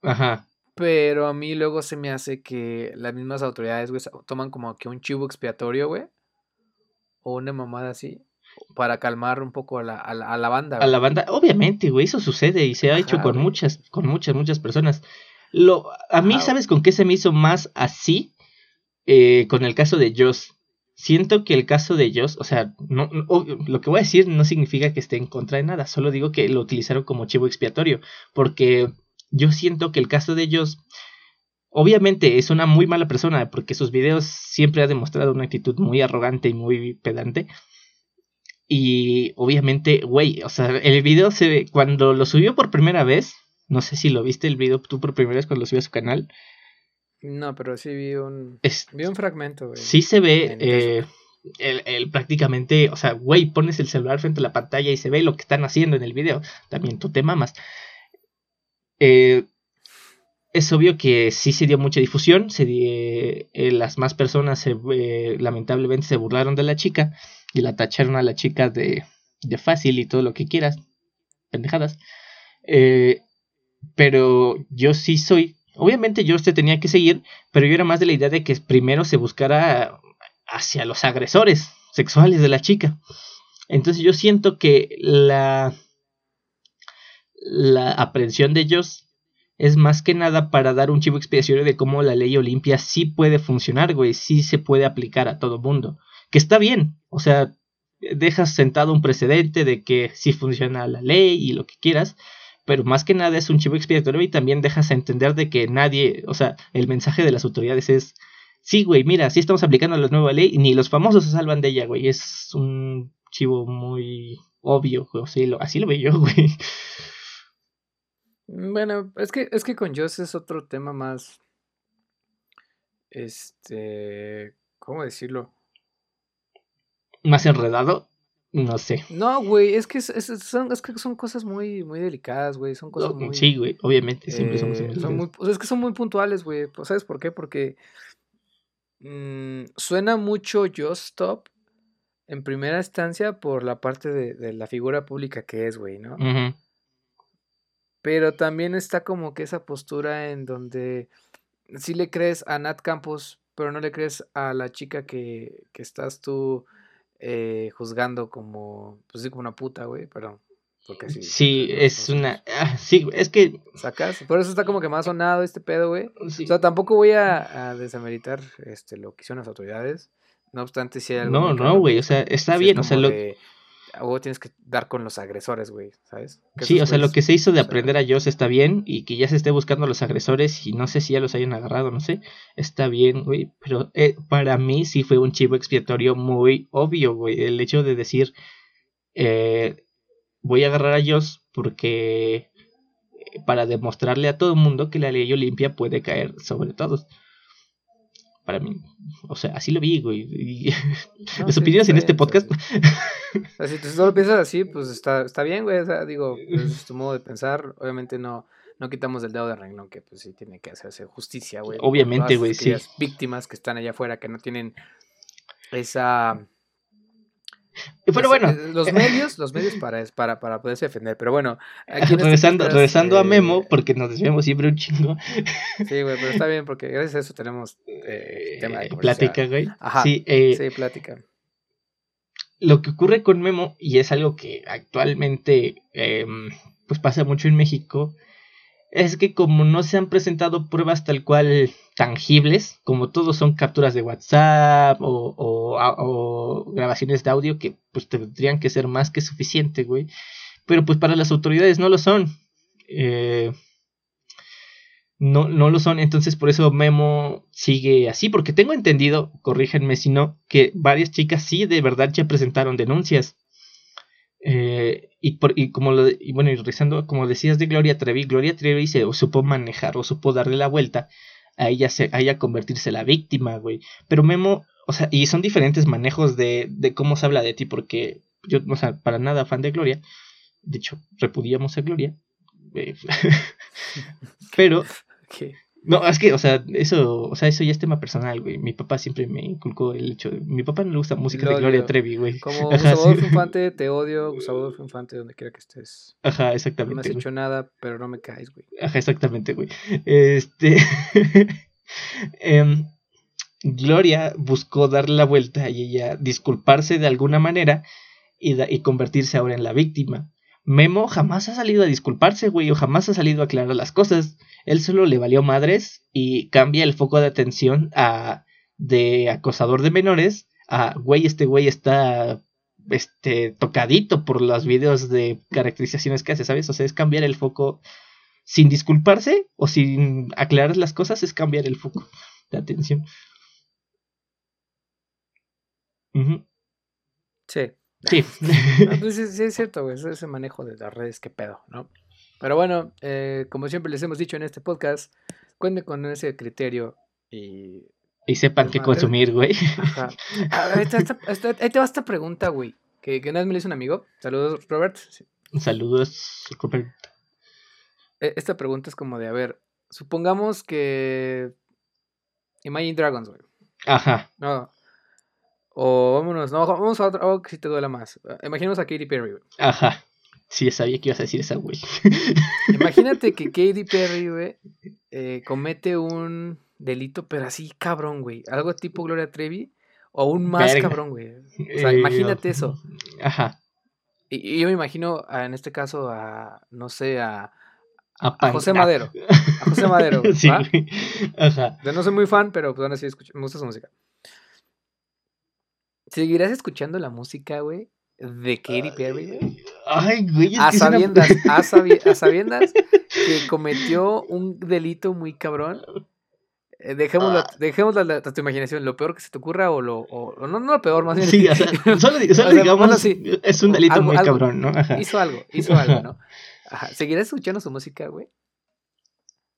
Ajá. Pero a mí luego se me hace que las mismas autoridades, güey, toman como que un chivo expiatorio, güey. O una mamada así. Para calmar un poco a la, a la, banda. A la banda, obviamente, güey, eso sucede y se ha hecho con muchas, con muchas, muchas personas. Lo, a mí, ¿sabes con qué se me hizo más así? Eh, con el caso de Joss. Siento que el caso de Joss, o sea, no, lo que voy a decir no significa que esté en contra de nada, solo digo que lo utilizaron como chivo expiatorio, porque yo siento que el caso de Joss, obviamente es una muy mala persona, porque sus videos siempre ha demostrado una actitud muy arrogante y muy pedante. Y obviamente, güey, o sea, el video se ve, cuando lo subió por primera vez, no sé si lo viste el video tú por primera vez cuando lo subió a su canal, no, pero sí vi un, vi un fragmento, güey. Sí se ve eh, el, prácticamente, o sea, güey, pones el celular frente a la pantalla y se ve lo que están haciendo en el video. También tú te mamas. Eh, es obvio que sí se dio mucha difusión, se eh, las más personas se, lamentablemente se burlaron de la chica y la tacharon a la chica de, de fácil y todo lo que quieras, pendejadas. pero yo sí soy Obviamente yo te tenía que seguir, pero yo era más de la idea de que primero se buscara hacia los agresores sexuales de la chica. Entonces yo siento que la, la aprehensión de ellos es más que nada para dar un chivo expiatorio de cómo la ley Olimpia sí puede funcionar, güey, sí se puede aplicar a todo mundo. Que está bien, o sea, dejas sentado un precedente de que sí funciona la ley y lo que quieras, pero más que nada es un chivo expiatorio y también dejas entender de que nadie, o sea, el mensaje de las autoridades es, sí, güey, mira, sí estamos aplicando la nueva ley, ni los famosos se salvan de ella, güey, es un chivo muy obvio, güey, así lo, así veo yo, <laughs> güey. Bueno, es que, es que con Joss es otro tema más, este, ¿cómo decirlo? Más enredado. No sé. No, güey, es que, son, es que son cosas muy, muy delicadas, güey. Son cosas muy. Sí, güey, obviamente, siempre somos eh, son muy, Es que son muy puntuales, güey. Pues, ¿Sabes por qué? Porque mmm, suena mucho Just Stop en primera instancia por la parte de, de la figura pública que es, güey, ¿no? Pero también está como que esa postura en donde sí le crees a Nat Campos, pero no le crees a la chica que, que estás tú eh, juzgando como, pues sí, como una puta, güey, pero... Porque sí, sí es una... Ah, sí, es que... ¿Sacas? Por eso está como que más sonado este pedo, güey. O sea, tampoco voy a, a, desameritar este, lo que hicieron las autoridades. No obstante, si hay algo... No, no, güey, o sea, está bien, o sea, lo o tienes que dar con los agresores, güey, ¿sabes? sí, o sea, lo que se hizo de aprender a Joss está bien y que ya se esté buscando a los agresores y no sé si ya los hayan agarrado, no sé, está bien, güey, pero eh, para mí sí fue un chivo expiatorio muy obvio, güey, el hecho de decir, eh, voy a agarrar a Joss porque eh, para demostrarle a todo el mundo que la ley Olimpia puede caer sobre todos para mí. O sea, así lo vi, güey. Y... <laughs> Las opiniones en este podcast. <laughs> si tú solo piensas así, pues está, está bien, güey. O sea, digo, es tu modo de pensar. Obviamente no, no quitamos el dedo de renglón, que pues sí tiene que hacerse justicia, güey. Obviamente, güey, sí. víctimas que están allá afuera, que no tienen esa pero bueno. Eh, los medios, los medios para, para, para poderse defender. Pero bueno. Aquí este regresando regresando a Memo, porque nos desviamos siempre un chingo. Sí, güey, pero está bien, porque gracias a eso tenemos eh, tema de Plática, güey. Ajá. Sí, eh, sí, plática. Lo que ocurre con Memo, y es algo que actualmente em, pues pasa mucho en México, es que como no se han presentado pruebas tal cual tangibles, como todos son capturas de WhatsApp o, grabaciones de audio que pues tendrían que ser más que suficiente, güey. Pero pues para las autoridades no lo son. Eh, no, no lo son, entonces por eso Memo sigue así, porque tengo entendido, corríjanme si no, que varias chicas sí de verdad ya presentaron denuncias. Eh, y, por, y como lo, y bueno, y rezando, como decías de Gloria Trevi, Gloria Trevi se supo manejar o supo darle la vuelta a ella, se, a ella convertirse la víctima, güey. Pero Memo, o sea, y son diferentes manejos de, de cómo se habla de ti, porque yo, o sea, para nada fan de Gloria, de hecho, repudiamos a Gloria. Eh, <laughs> <laughs> pero, no, es que, o sea, eso, o sea, eso ya es tema personal, güey. Mi papá siempre me inculcó el hecho de... Mi papá no le gusta música de Gloria Trevi, güey. Como <laughs> Gustavo Infante, te odio, <laughs> Gustavo Infante, donde quiera que estés. Ajá, exactamente. No me has hecho nada, pero no me caes, güey. Ajá, exactamente, güey. Este... <laughs> Em, Gloria buscó darle la vuelta y ella disculparse de alguna manera y, y convertirse ahora en la víctima. Memo jamás ha salido a disculparse, güey, o jamás ha salido a aclarar las cosas. Él solo le valió madres y cambia el foco de atención a de acosador de menores a güey, este güey está este tocadito por los videos de caracterizaciones que hace, ¿sabes? O sea, es cambiar el foco sin disculparse o sin aclarar las cosas, es cambiar el foco de atención. Sí. Sí. <laughs> Pues sí, es <laughs> cierto, güey. Ese manejo de las redes, qué pedo, ¿no? Pero bueno, eh, como siempre les hemos dicho en este podcast, cuenten con ese criterio y. Y sepan qué consumir, güey. Ajá. Ahí te, va esta pregunta, güey. Que, que vez me le hizo un amigo. Saludos, Robert. Saludos, Robert. E, esta pregunta es como de, a ver, supongamos que. Imagine Dragons, güey. Ajá. No, o vámonos, no, vamos a otro, que si te duela más. Imaginemos a Katy Perry, güey. Ajá. Sí, sabía que ibas a decir esa, güey. <laughs> Imagínate que Katy Perry, güey, eh, comete un delito, pero así cabrón, güey. Algo tipo Gloria Trevi, o aún más cabrón, güey. O sea, imagínate eso. Ajá. Y, yo me imagino, en este caso, a, no sé, a, a, José Madero. A José Madero. <laughs> Sí, Ajá. Yo no soy muy fan, pero pues aún así escucho, me gusta su música. ¿Seguirás escuchando la música, güey? De Katy Perry, güey. Ay, güey. a, sabiendas, <laughs> a, sabiendas que cometió un delito muy cabrón. Eh, dejémoslo, ah. dejémoslo a, tu imaginación, lo peor que se te ocurra o lo. O, no, no lo peor, más bien. Sí, o sea, <laughs> solo, digamos, es un delito muy cabrón, ¿no? Ajá. Hizo algo, hizo algo, ¿no? <laughs> Ajá. ¿Seguirás escuchando su música, güey?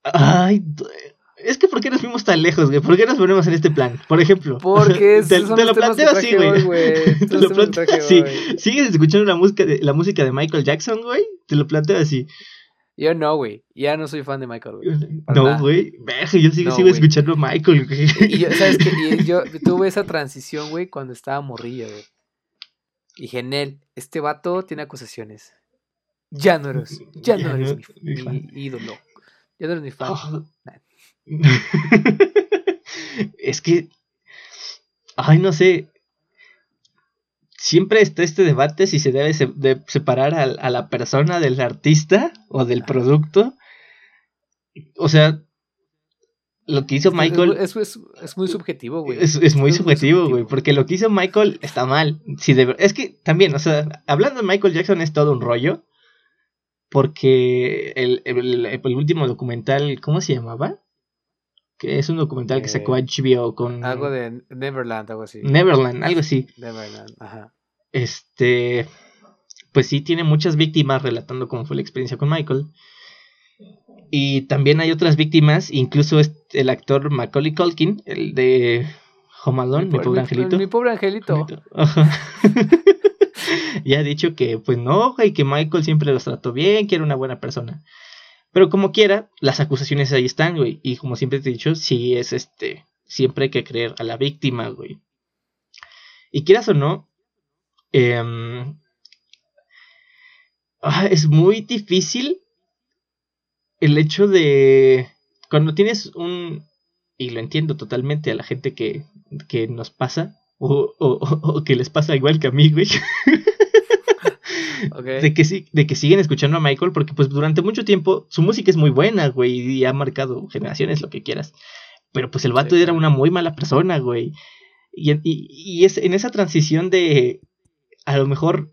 Ay, es que ¿por qué nos fuimos tan lejos, güey? ¿Por qué nos ponemos en este plan? Por ejemplo. Porque <laughs> te, te lo planteo así, güey. <laughs> te lo planteo así. ¿Sigues escuchando la música, de, la música de Michael Jackson, güey? Te lo planteo así. Yo no, güey. Ya no soy fan de Michael, güey. No, güey. Yo sigo, sigo escuchando a Michael, güey. Y yo, ¿sabes qué? Y yo <laughs> tuve esa transición, güey, cuando estaba morrillo, güey. Dije, Nel, este vato tiene acusaciones. Ya no eres, ya no eres mi, ídolo. Ya no eres mi fan. Oh. <laughs> es que. Ay, no sé. Siempre está este debate si se debe separar a, la persona del artista o del producto. O sea, lo que hizo Michael. Es, es, muy subjetivo, güey. Es, muy subjetivo, güey. Porque lo que hizo Michael está mal. Si es que también, o sea, hablando de Michael Jackson es todo un rollo. Porque el, el último documental, ¿cómo se llamaba? Que es un documental que sacó HBO eh, con... Algo de Neverland, algo así. Neverland, algo así. Neverland, ajá. Este, pues sí, tiene muchas víctimas relatando cómo fue la experiencia con Michael. Y también hay otras víctimas, incluso el actor Macaulay Culkin, el de Home Alone, mi, pobre angelito. Mi pobre angelito. <laughs> ya ha dicho que, pues no, y que Michael siempre los trató bien, que era una buena persona. Pero como quiera, las acusaciones ahí están, güey. Y como siempre te he dicho, sí es este. Siempre hay que creer a la víctima, güey. Y quieras o no, em, ah, es muy difícil el hecho de. Cuando tienes un. Y lo entiendo totalmente a la gente que, que nos pasa. O, o, o, que les pasa igual que a mí, güey. <laughs> De, que, de que siguen escuchando a Michael porque pues durante mucho tiempo su música es muy buena, güey, y ha marcado generaciones, lo que quieras. Pero pues el vato era una muy mala persona, güey. Y, y, es en esa transición de a lo mejor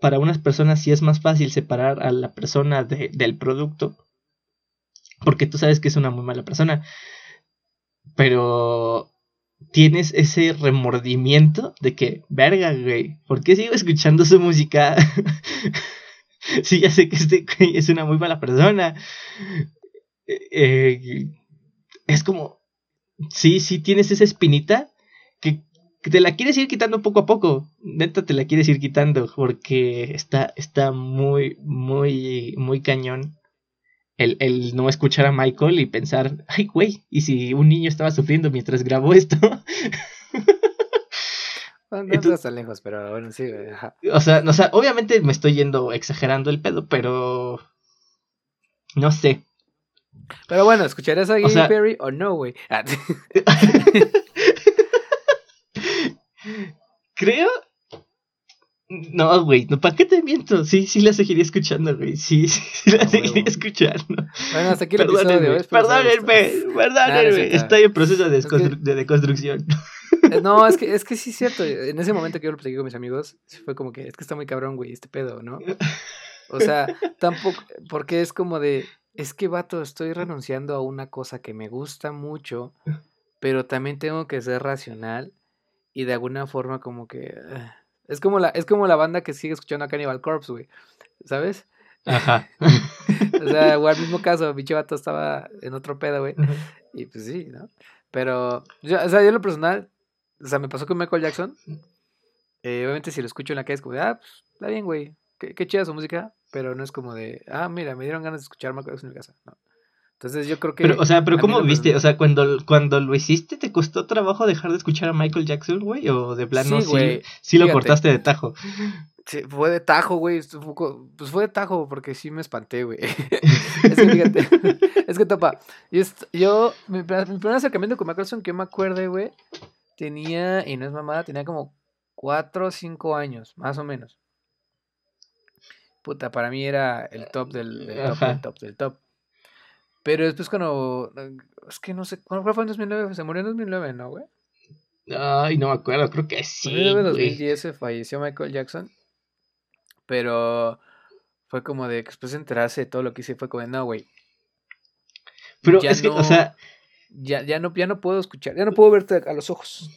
para unas personas sí es más fácil separar a la persona del producto. Porque tú sabes que es una muy mala persona. Pero tienes ese remordimiento de que, verga, güey, ¿por qué sigo escuchando su música? <laughs> sí, ya sé que este güey es una muy mala persona. Eh, es como, sí, sí tienes esa espinita que, te la quieres ir quitando poco a poco. Neta, te la quieres ir quitando porque está, está muy, muy, muy cañón el, no escuchar a Michael y pensar, ay, güey, ¿y si un niño estaba sufriendo mientras grabó esto? <laughs> no estás tan lejos, pero bueno, sí, O sea, o sea, obviamente me estoy yendo exagerando el pedo, pero no sé. Pero bueno, ¿escucharías a Katy Perry o no, güey? Ah, <laughs> <laughs> Creo No, güey, no, ¿para qué te miento? Sí, sí la seguiría escuchando, güey. Sí, sí, sí la seguiría escuchando. Bueno, hasta aquí el episodio de hoy. Perdónenme, perdónenme. Estoy en proceso de, de deconstrucción. Eh, no, es que, es que sí es cierto. En ese momento que yo lo platiqué con mis amigos, fue como que es que está muy cabrón, güey, este pedo, ¿no? O sea, tampoco, porque es como de, es que vato, estoy renunciando a una cosa que me gusta mucho, pero también tengo que ser racional y de alguna forma como que... Ah, es como la, es como la banda que sigue escuchando a Cannibal Corpse, güey. ¿Sabes? Ajá. <laughs> o sea, al mismo caso, mi vato estaba en otro pedo, güey. Y pues sí, ¿no? Pero, yo, o sea, yo en lo personal, o sea, me pasó con Michael Jackson. Eh, obviamente si lo escucho en la calle es como de, ah, pues, está bien, güey. Qué, qué chida su música. Pero no es como de, ah, mira, me dieron ganas de escuchar Michael Jackson en mi casa. No. Entonces yo creo que... Pero, o sea, pero ¿cómo viste? O sea, cuando, cuando lo hiciste, ¿te costó trabajo dejar de escuchar a Michael Jackson, güey? ¿O de plano sí, sí, sí lo cortaste de tajo? Sí, fue de tajo, güey. Pues fue de tajo porque sí me espanté, güey. <laughs> es que fíjate, <laughs> es que topa. Yo, mi, primer acercamiento con Michael Jackson que yo me acuerde, güey, tenía, y no es mamada, tenía como 4 o 5 años, más o menos. Puta, para mí era el top del, del top del top del top. Pero después cuando... Es que no sé, ¿cuándo fue en 2009? Se murió en 2009, ¿no, güey? Ay, no me acuerdo, creo que sí. En 2010 se falleció Michael Jackson. Pero fue como de que después de enterarse de todo lo que hice, fue como de, no, güey. Pero es que, o sea... Ya, ya, no, ya no puedo escuchar, ya no puedo verte a los ojos.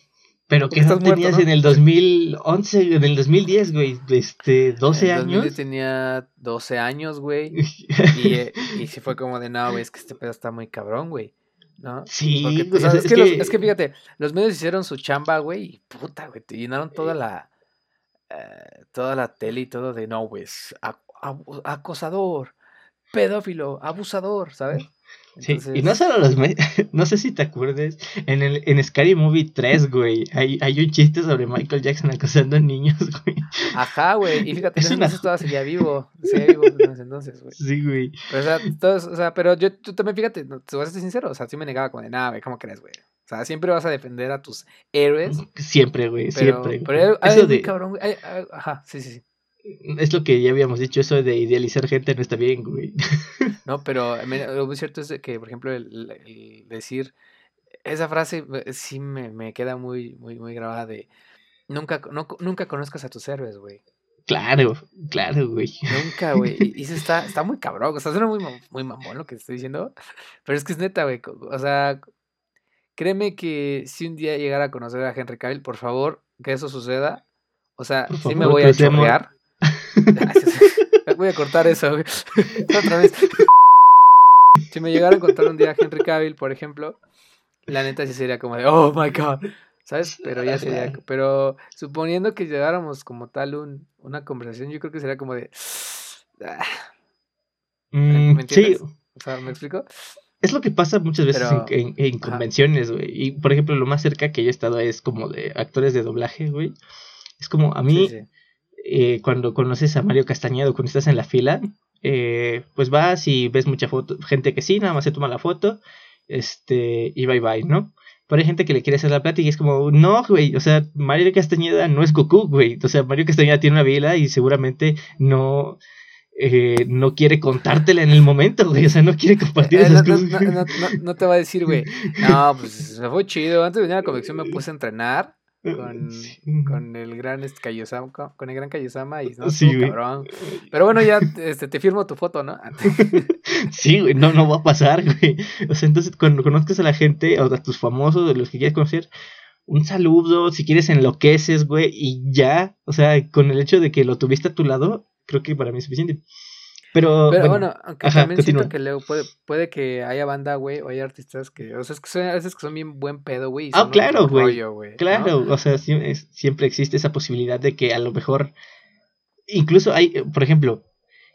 Pero que estás tenías en el 2011, en el 2010, güey, este, 12 en el años. tenía 12 años, güey. <laughs> y, eh, y sí fue como de, no, güey, es que este pedo está muy cabrón, güey. ¿No? Sí, Porque, es, que Los, es, que fíjate, los medios hicieron su chamba, güey, y puta, güey, te llenaron toda la, eh, toda la tele y todo de, no, güey, acosador, pedófilo, abusador, ¿sabes? Sí, y no solo los <laughs> no sé si te acuerdes, en el en Scary Movie 3, güey, hay, hay un chiste sobre Michael Jackson acosando a niños, <laughs> güey. Ajá, güey, y fíjate, es una... todavía seguía <laughs> vivo, seguía vivo entonces, güey. Sí, güey. Pero, o sea, todos, o sea, pero yo, tú también fíjate, te voy a ser sincero, o sea, sí me negaba como de, nada, güey, ¿cómo crees, güey? O sea, siempre vas a defender a tus héroes. Siempre, güey, siempre. Pero, Eso de... cabrón, güey, ajá, sí, sí, sí. Es lo que ya habíamos dicho, eso de idealizar gente no está bien, güey. No, pero lo muy cierto es que, por ejemplo, el, decir esa frase eh, sí me, me, queda muy, muy, muy grabada de nunca, no, nunca conozcas a tus héroes, güey. Claro, claro, güey. Nunca, güey. Y, eso está, está muy cabrón. O sea, suena muy, muy mamón lo que estoy diciendo. Pero es que es neta, güey. O sea, créeme que si un día llegara a conocer a Henry Cavill, por favor, que eso suceda. O sea, sí me voy a chorrear. <laughs> Voy a cortar eso, <laughs> Otra vez. <laughs> Si me llegara a encontrar un día a Henry Cavill, por ejemplo, la neta sí sería como de, oh my god. ¿Sabes? Pero ya sería. Pero suponiendo que llegáramos como tal un, una conversación, yo creo que sería como de. <sighs> Ah". Mm, ¿Me entiendes? Sí. O sea, ¿me explico? Es lo que pasa muchas veces en, convenciones, güey. Y por ejemplo, lo más cerca que yo he estado es como de actores de doblaje, güey. Es como a mí. Eh, cuando conoces a Mario Castañedo, cuando estás en la fila, eh, pues vas y ves mucha foto, gente que sí, nada más se toma la foto, este, y bye bye, ¿no? Pero hay gente que le quiere hacer la plática y es como, no, güey, o sea, Mario Castañeda no es Goku, güey, o sea, Mario Castañeda tiene una vila y seguramente no, eh, no quiere contártela en el momento, güey. O sea, no quiere compartir esas cosas. No, te va a decir, güey. No, pues me fue chido. Antes de venir a la convicción me puse a entrenar con, con el gran este, Kayosama, con el gran Kayosama y no, sí, cabrón. Pero bueno, ya este, te firmo tu foto, ¿no? <laughs> sí, güey, no, no va a pasar, güey. O sea, entonces cuando conozcas a la gente, o a tus famosos, de los que quieres conocer, un saludo, si quieres enloqueces, güey, y ya, o sea, con el hecho de que lo tuviste a tu lado, creo que para mí es suficiente. Pero, bueno, aunque también siento que luego puede, puede que haya banda, güey, o hay artistas que, o sea, es que son, a veces que son bien buen pedo, güey. Ah, claro, güey. Claro, o sea, siempre existe esa posibilidad de que a lo mejor, incluso hay, por ejemplo,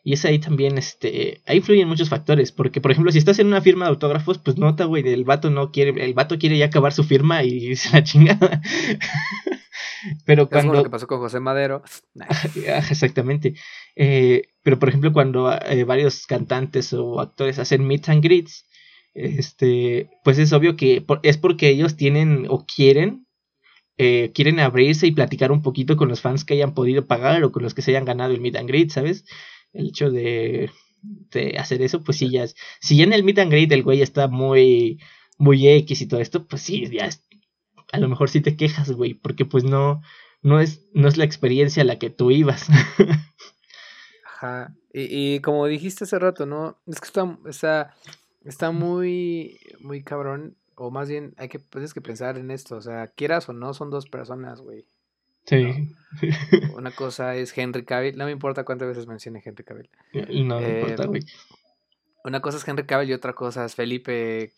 y es ahí también, este, ahí influyen muchos factores, porque, por ejemplo, si estás en una firma de autógrafos, pues nota, güey, el vato no quiere, el vato quiere ya acabar su firma y <laughs> se la chingada. Pero cuando... Es lo que pasó con José Madero. <laughs> Exactamente. Eh, pero por ejemplo, cuando eh, varios cantantes o actores hacen meet and greets, este, pues es obvio que es porque ellos tienen o quieren eh, quieren abrirse y platicar un poquito con los fans que hayan podido pagar o con los que se hayan ganado el meet and greet, ¿sabes? El hecho de, de hacer eso, pues sí, ya es, si ya en el meet and greet el güey está muy, muy X y todo esto, pues sí, ya es, a lo mejor sí te quejas, güey, porque pues no, no es, no es la experiencia a la que tú ibas. <laughs> Ajá. Y, y, como dijiste hace rato, ¿no? Es que está, está, está muy, muy cabrón o más bien, hay que, pues, que pensar en esto. O sea, quieras o no, son dos personas, güey. Sí. <laughs> Una cosa es Henry Cavill. No me importa cuántas veces mencione Henry Cavill. No me importa, güey. Una cosa es Henry Cavill y otra cosa es Felipe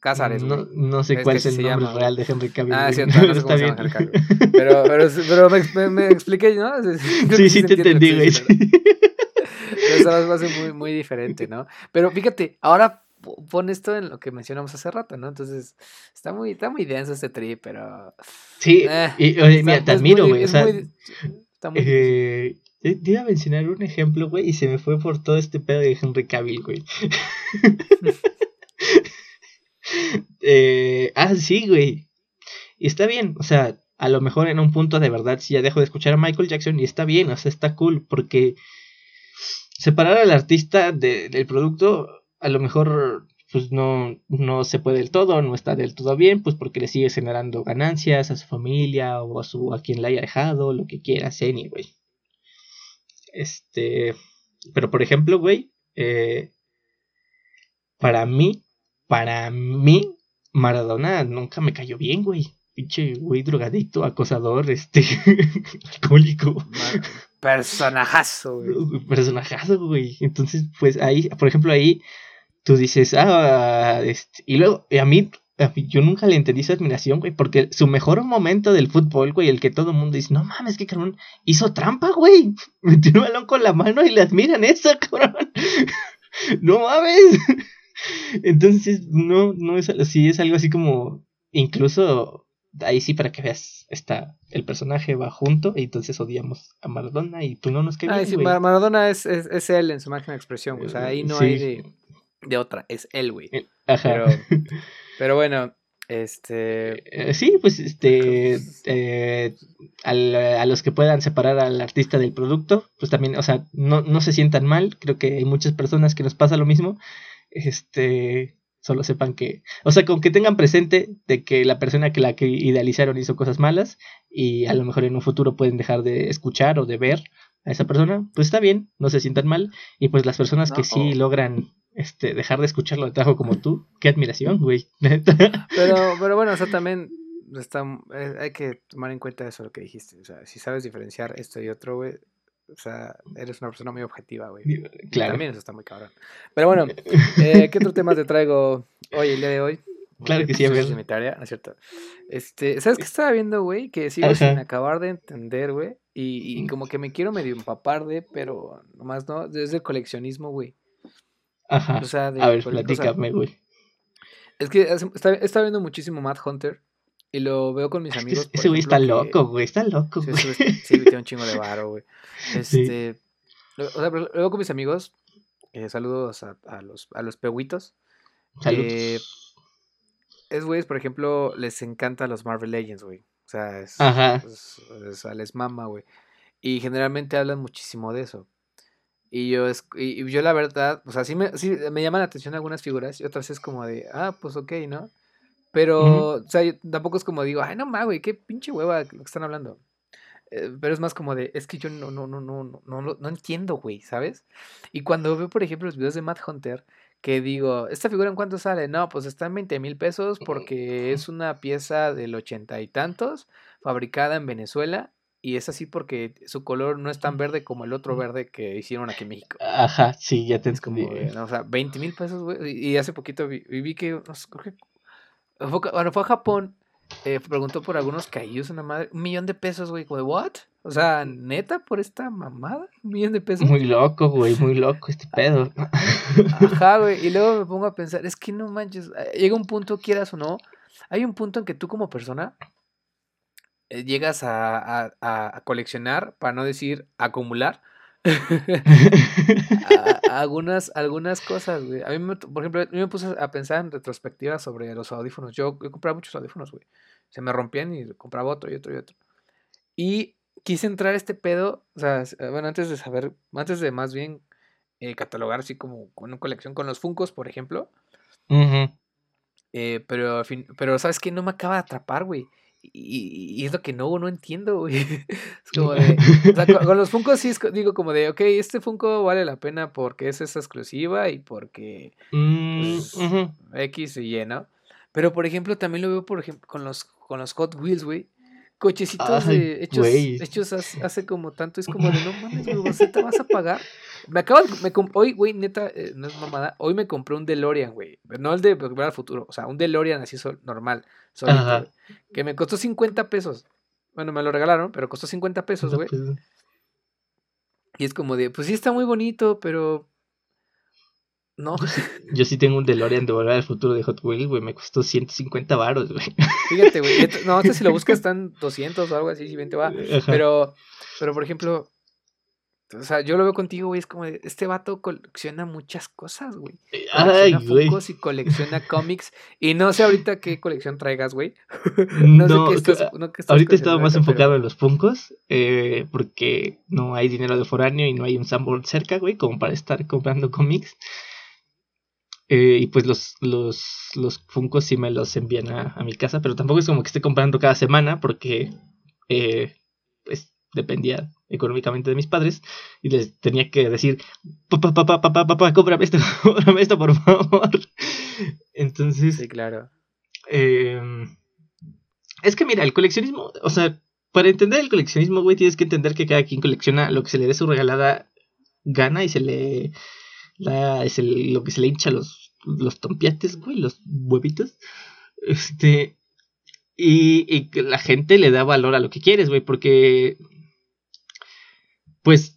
Cázares. No, no sé cuál es el nombre real de Henry Cavill. Ah, cierto, <laughs> no sé cómo se llama Henry Cavill. <laughs> Pero, pero, pero me, me, expliqué, ¿no? sí, sí, te entendí, güey. Eso va a ser muy, muy diferente, ¿no? Pero fíjate, ahora pon esto en lo que mencionamos hace rato, ¿no? Entonces, está muy, está muy denso este trip, pero. Sí, eh, y, oye, mira, te admiro, güey. O sea, está muy eh, te iba a mencionar un ejemplo, güey, y se me fue por todo este pedo de Henry Cavill, güey. <laughs> eh, ah, sí, güey. Y está bien, o sea, a lo mejor en un punto de verdad si ya dejo de escuchar a Michael Jackson y está bien, o sea, está cool, porque separar al artista del producto a lo mejor pues no, no se puede del todo, no está del todo bien, pues porque le sigue generando ganancias a su familia o a su a quien le haya dejado, lo que quiera, güey Este, pero por ejemplo, güey, eh, para mí, para mí, Maradona nunca me cayó bien, güey. Pinche güey drogadicto, acosador, este, <laughs> alcohólico. Personajazo, güey. <laughs> Personajazo, güey. Entonces, pues ahí, por ejemplo, ahí tú dices, ah, este, y luego, a mí, a mí, yo nunca le entendí su admiración, güey, porque su mejor momento del fútbol, güey, el que todo el mundo dice, no mames, que cabrón, hizo trampa, güey, <laughs> metió un balón con la mano y le admiran eso, <laughs> cabrón, no mames. Entonces, no, no es así, es algo así como, incluso, ahí sí para que veas, está, el personaje va junto, y entonces odiamos a Maradona y tú no nos quedas. Ah, sí, Maradona es, es, él en su máxima expresión, o sea, ahí no hay de de otra, es él, güey. Eh, ajá. Pero, <laughs> bueno, este. Eh, sí, pues este. Eh, a los que puedan separar al artista del producto, pues también, o sea, no, no se sientan mal. Creo que hay muchas personas que nos pasa lo mismo. Este. Solo sepan que. O sea, con que tengan presente de que la persona que la que idealizaron hizo cosas malas. Y a lo mejor en un futuro pueden dejar de escuchar o de ver a esa persona. Pues está bien, no se sientan mal. Y pues las personas que sí logran este, dejar de escucharlo de trabajo como tú. Qué admiración, güey. <laughs> pero, pero bueno, o sea, también está, eh, hay que tomar en cuenta eso lo que dijiste. O sea, si sabes diferenciar esto y otro, güey, o sea, eres una persona muy objetiva, güey. Claro. también eso está muy cabrón. Pero bueno, eh, ¿qué otro tema te traigo hoy, el día de hoy? Claro que sí, a ver. ¿no es cierto? Este, ¿sabes qué estaba viendo, güey? Que sigo sin acabar de entender, güey. Y, y, como que me quiero medio empapar de, pero nomás no, desde el coleccionismo, güey. Ajá. a ver, platícame, güey. Es que está, viendo muchísimo Mad Hunter y lo veo con mis amigos. Ese güey está loco, güey, está loco, güey. Sí, tiene un chingo de varo, güey. <laughs> Este, o sea, lo veo con mis amigos. Eh, saludos a, a, los, a los pehuitos. Saludos. Eh, es, güey, por ejemplo, les encanta los Marvel Legends, güey. O sea, es, Ajá. Es, les mama, güey. Y generalmente hablan muchísimo de eso. Y yo, y yo la verdad, o sea, sí me, sí me llaman la atención algunas figuras y otras es como de, ah, pues ok, ¿no? Pero, o sea, tampoco es como digo, ay, no mames, güey, qué pinche hueva lo que están hablando. Eh, pero es más como de, es que yo no, no, no, no, no, no, no entiendo, güey, ¿sabes? Y cuando veo, por ejemplo, los videos de Matt Hunter, que digo, ¿esta figura en cuánto sale? No, pues está en 20 mil pesos porque es una pieza del ochenta y tantos, fabricada en Venezuela y es así porque su color no es tan verde como el otro verde que hicieron aquí en México. Ajá, sí, ya te entendí. o sea, 20 mil pesos, güey. Y hace poquito vi, que, no sé, creo que, bueno, fue a Japón, eh, preguntó por algunos caídos, una madre, un millón de pesos, güey, como de, ¿what? O sea, neta, por esta mamada, un millón de pesos. Muy loco, güey, muy loco este pedo. Ajá, <laughs> güey, y luego me pongo a pensar, es que no manches, eh, llega un punto, quieras o no, hay un punto en que tú como persona eh, llegas a, a, coleccionar, para no decir acumular, <laughs> algunas, algunas cosas, güey. A mí, por ejemplo, yo me puse a pensar en retrospectiva sobre los audífonos. Yo he comprado muchos audífonos, güey. Se me rompían y compraba otro y otro y otro. Y quise entrar a este pedo, o sea, bueno, antes de saber, antes de más bien eh, catalogar así como con una colección con los Funcos, por ejemplo. Eh, pero, fin, pero, ¿sabes qué? No me acaba de atrapar, güey. Y, y, es lo que no, no entiendo, güey. <laughs> Es como de. O sea, <laughs> con, los Funkos sí digo como de, ok, este Funko vale la pena porque es esa exclusiva y porque. Mm, pues, X y Y, ¿no? Pero por ejemplo, también lo veo, por ejemplo, con los, con los Hot Wheels, güey cochecitos hechos, hechos <laughs> hace, como tanto, es como de no mames, güey, te vas a pagar? Me acabo de, me hoy, güey, neta, eh, no es mamada, hoy me compré un DeLorean, güey, no el de volver al futuro, o sea, un DeLorean así normal, solito, que me costó 50 pesos. Bueno, me lo regalaron, pero costó 50 pesos, güey. Y es como de, pues sí está muy bonito, pero no. <laughs> Yo sí, tengo un DeLorean de Volver al Futuro de Hot Wheels, güey. Me costó 150 baros, güey. Fíjate, güey. No, sé si lo buscas <laughs> están 200 o algo así, si bien te va. Pero, pero por ejemplo, o sea, yo lo veo contigo, güey. Es como, de, este vato colecciona muchas cosas, güey. Colecciona Ay, y colecciona <laughs> cómics. Y no sé ahorita qué colección traigas, güey. no, sé qué estás, no, qué estás Ahorita estaba más enfocado en los Funkos. Eh, porque no hay dinero de foráneo y no hay un Sanborn cerca, güey, como para estar comprando cómics. Eh, y pues los, los, los Funkos sí me los envían a, mi casa, pero tampoco es como que esté comprando cada semana porque eh, pues dependía económicamente de mis padres y les tenía que decir, papá, papá, papá, papá, cómprame esto, <laughs> cómprame esto, por favor. <laughs> Entonces... Sí, claro. Em, es que mira, el coleccionismo, o sea, para entender el coleccionismo, güey, tienes que entender que cada quien colecciona lo que se le dé su regalada gana y se le la, es el, lo que se le hincha los, los tompiates, güey, los huevitos. Este. Y, y que la gente le da valor a lo que quieres, güey, porque. Pues,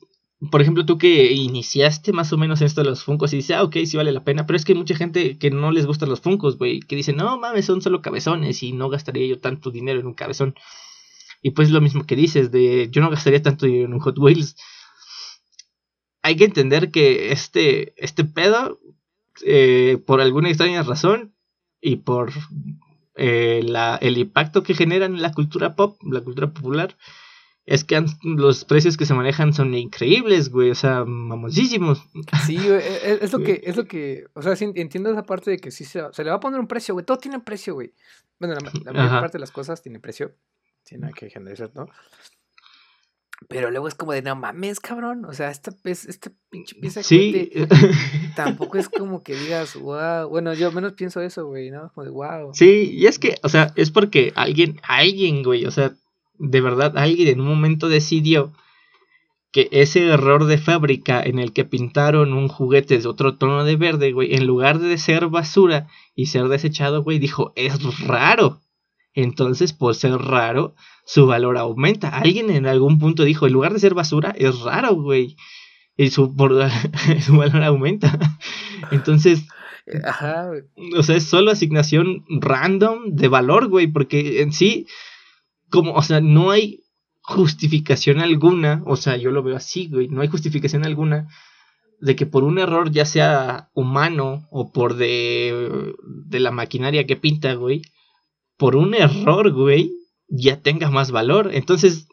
por ejemplo, tú que iniciaste más o menos esto de los Funcos y dices, ah, ok, sí vale la pena, pero es que hay mucha gente que no les gustan los Funcos, güey, que dice, no mames, son solo cabezones y no gastaría yo tanto dinero en un cabezón. Y pues lo mismo que dices, de yo no gastaría tanto dinero en un Hot Wheels hay que entender que este, este pedo, eh, por alguna extraña razón y por eh, la, el impacto que generan en la cultura pop, la cultura popular, es que los precios que se manejan son increíbles, güey, o sea, mamosísimos. Sí, e, e, es, lo <laughs> que, es lo que, o sea, entiendo esa parte de que sí se, se le va a poner un precio, güey, todo tiene precio, güey. Bueno, la, mayor parte de las cosas tiene precio, tiene que generar, ¿no? Pero luego es como de, no mames, cabrón. O sea, esta, esta pinche pieza sí. tampoco es <laughs> como que digas, wow. Bueno, yo menos pienso eso, güey, ¿no? Como de, wow. Sí, y es que, o sea, es porque alguien, alguien, güey, o sea, de verdad, alguien en un momento decidió que ese error de fábrica en el que pintaron un juguete de otro tono de verde, güey, en lugar de ser basura y ser desechado, güey, dijo, es raro. Entonces, por ser raro, su valor aumenta. Alguien en algún punto dijo, en lugar de ser basura, es raro, güey. Y su, <laughs> su valor aumenta. <laughs> Entonces, Ajá, o sea, es solo asignación random de valor, güey, porque en sí, como, o sea, no hay justificación alguna, o sea, yo lo veo así, güey, no hay justificación alguna de que por un error, ya sea humano o por de, de la maquinaria que pinta, güey, por un error, güey, ya tenga más valor. Entonces,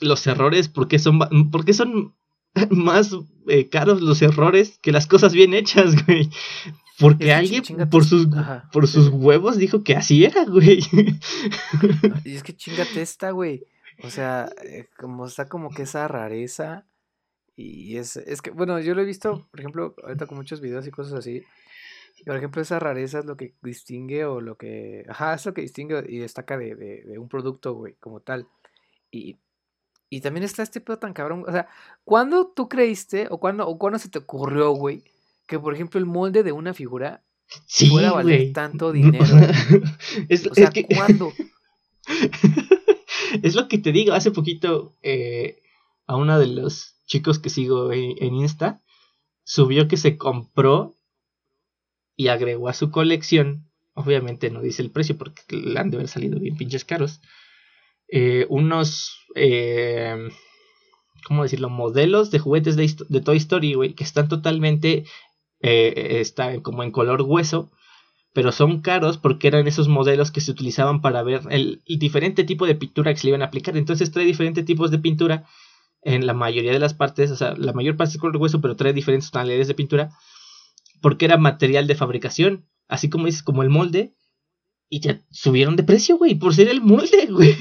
los errores, ¿por qué son, por son <laughs> más eh, caros los errores que las cosas bien hechas, <laughs> güey? Porque alguien por sus, por sus huevos dijo que así era, güey. Y es que chingate esta, güey. O sea, eh, como está como que esa rareza. Y es, es que, bueno, yo lo he visto, por ejemplo, ahorita con muchos videos y cosas así. Por ejemplo, esa rareza es lo que distingue o lo que... Ajá, es lo que distingue y destaca de, de, un producto, güey, como tal. Y, y también está este pedo tan cabrón. O sea, ¿cuándo tú creíste o cuándo, o cuándo se te ocurrió, güey, que por ejemplo el molde de una figura sí, fuera a valer tanto dinero? <laughs> es, o sea, que... ¿cuándo? <laughs> es lo que te digo. Hace poquito eh, a uno de los chicos que sigo en Insta subió que se compró y agregó a su colección, obviamente no dice el precio porque le han de haber salido bien pinches caros, eh, unos, eh, ¿cómo decirlo? Modelos de juguetes de, Toy Story, que están totalmente, eh, están como en color hueso, pero son caros porque eran esos modelos que se utilizaban para ver el, diferente tipo de pintura que se le iban a aplicar. Entonces trae diferentes tipos de pintura en la mayoría de las partes, o sea, la mayor parte es color hueso, pero trae diferentes tonalidades de pintura porque era material de fabricación, así como dices, como el molde, y ya subieron de precio, güey, por ser el molde, <laughs> güey.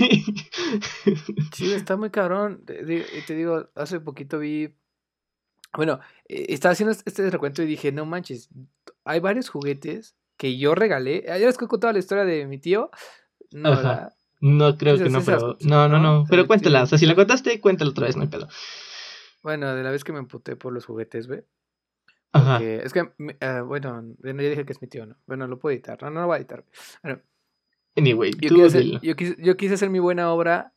Sí, está muy cabrón. Te, digo, hace poquito vi. Bueno, eh, estaba haciendo este recuento y dije, no manches, hay varios juguetes que yo regalé. ¿Ya les he contado la historia de mi tío? No, no creo que no, pero. No, no, no. Pero cuéntala. O sea, si la contaste, cuéntala otra vez, no hay pedo. Bueno, de la vez que me emputé por los juguetes, güey. Ajá. Es que, uh, bueno, ya dije que es mi tío, ¿no? Bueno, lo puedo editar. No, no lo voy a editar. Bueno, anyway, yo, quise hacer, yo, quise, yo, quise hacer, mi buena obra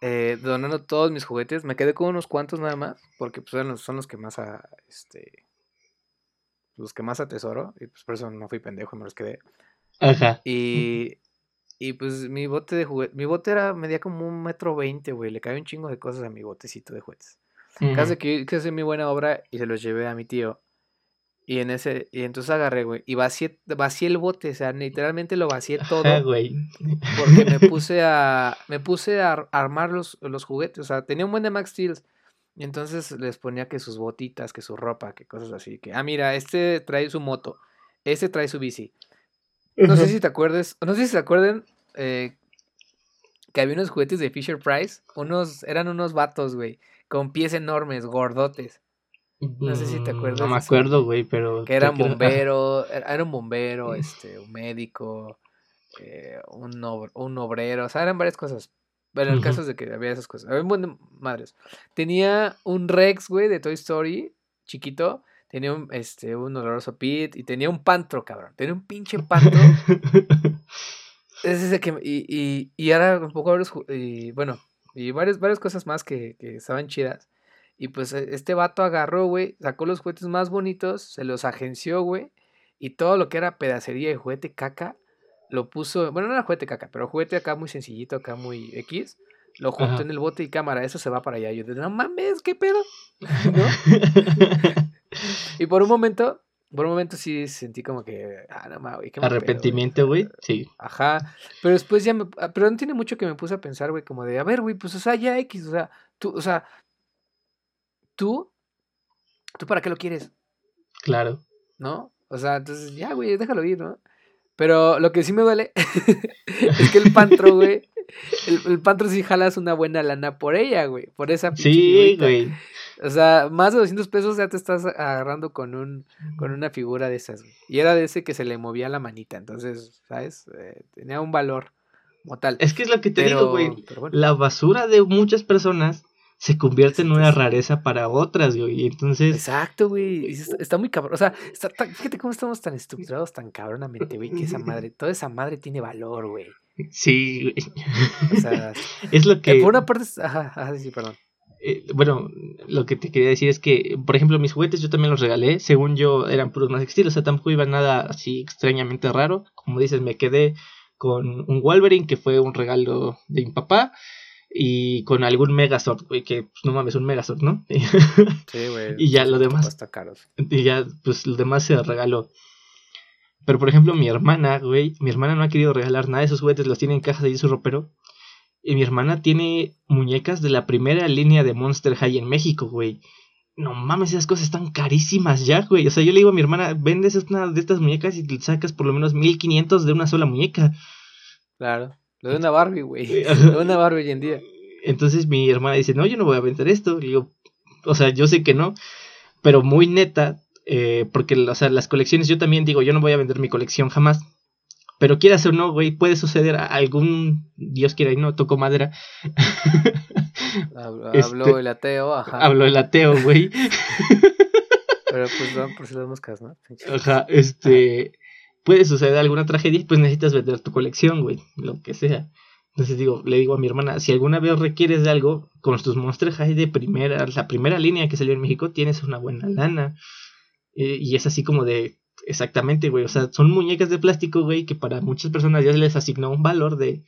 eh, donando todos mis juguetes. Me quedé con unos cuantos nada más, porque pues, son, los, son los que más, a, este, los que más atesoro. Y pues por eso no fui pendejo, me los quedé. Ajá. Y, y pues mi bote de juguetes, mi bote era, medía como un metro veinte, güey. Le caía un chingo de cosas a mi botecito de juguetes. Casi que quise hacer mi buena obra y se los llevé a mi tío. Y en ese, y entonces agarré, güey, y vacié, vacié el bote, o sea, literalmente lo vacié <laughs> todo. güey. Porque me <laughs> puse a, me puse a armar los, los juguetes, o sea, tenía un buen de Max Steel. Y entonces les ponía que sus botitas, que su ropa, que cosas así. Que, ah, mira, este trae su moto, este trae su bici. No sé si te acuerdes, no sé si se acuerden eh, que había unos juguetes de Fisher Price, unos, eran unos vatos, güey, con pies enormes, gordotes. No sé si te acuerdas. No me acuerdo, güey, pero. Que eran bombero, era un bombero, <laughs> este, un médico, eh, un, un obrero, o sea, eran varias cosas. Bueno, el caso es de que había esas cosas. Había un madres. Tenía un Rex, güey, de Toy Story, chiquito. Tenía un, este, un oloroso Pit y tenía un pantro, cabrón. Tenía un pinche pantro. <laughs> es ese que, y, y, y ahora un poco, y, bueno, y varias, varias cosas más que, que estaban chidas. Y pues e, este vato agarró, güey, sacó los juguetes más bonitos, se los agenció, güey, y todo lo que era pedacería de juguete caca, lo puso, bueno, no era juguete caca, pero juguete acá muy sencillito, acá muy X, lo juntó en el bote y cámara, eso se va para allá. Yo dije, no mames, ¿qué pedo? ¿No? <laughs> y por un momento, por un momento sí sentí como que, ah, no mames, ¿qué Arrepentimiento, güey, sí. Ajá, pero después ya me, ah, pero no tiene mucho que me puse a pensar, güey, como de, a ver, güey, pues, o sea, ya X, o sea, tú, o sea, tú, ¿tú para qué lo quieres? Claro. ¿No? O sea, entonces ya, güey, déjalo ir, ¿no? Pero lo que sí me duele <laughs> es que el pantro, <laughs> güey, el, el, pantro sí jalas una buena lana por ella, güey, por esa Sí, güey. O sea, más de 200 pesos ya te estás agarrando con un con una figura de esas, güey. Y era de ese que se le movía la manita, entonces, ¿sabes? Eh, tenía un valor como tal. Es que es lo que te digo, güey. La basura de muchas personas se convierte en una rareza para otras, güey. Entonces. Exacto, güey. Está, muy cabrón. O sea, fíjate cómo estamos tan estructurados tan cabronamente, güey, que esa <laughs> madre, toda esa madre tiene valor, güey. Sí, güey. O sea, <laughs> es lo que. Eh, por una parte. Ajá, ajá, sí, perdón. Eh, bueno, lo que te quería decir es que, por ejemplo, mis juguetes yo también los regalé. Según yo, eran puros más estilos. O sea, tampoco iba nada así extrañamente raro. Como dices, me quedé con un Wolverine que fue un regalo de mi papá y con algún Megazord, güey, que pues, no mames, un Megazord, ¿no? <laughs> Sí, güey. y ya lo demás. Está caro. Y ya, pues lo demás se regaló. Pero por ejemplo, mi hermana, güey, mi hermana no ha querido regalar nada de esos juguetes, los tiene en cajas ahí en su ropero. Y mi hermana tiene muñecas de la primera línea de Monster High en México, güey. No mames, esas cosas están carísimas ya, güey. O sea, yo le digo a mi hermana, vendes una de estas muñecas y te sacas por lo menos 1500 de una sola muñeca. Claro. Lo de una Barbie, güey. <laughs> Lo de una Barbie hoy en día. Entonces mi hermana dice, no, yo no voy a vender esto. Y digo, o sea, yo sé que no, pero muy neta, eh, porque o sea, las colecciones, yo también digo, yo no voy a vender mi colección jamás. Pero quieras o no, güey, puede suceder a algún, Dios quiera y no, toco madera. <laughs> <laughs> Habló, este, el ateo, ajá. Habló el ateo, güey. Pero pues van por si las moscas, ¿no? Ajá, este puede suceder alguna tragedia pues necesitas vender tu colección, güey, lo que sea. Entonces digo, le digo a mi hermana, si alguna vez requieres de algo, con tus Monster High de primera, la primera línea que salió en México, tienes una buena lana. Eh, y es así como de, exactamente, güey, o sea, son muñecas de plástico, güey, que para muchas personas ya les asignó un valor de...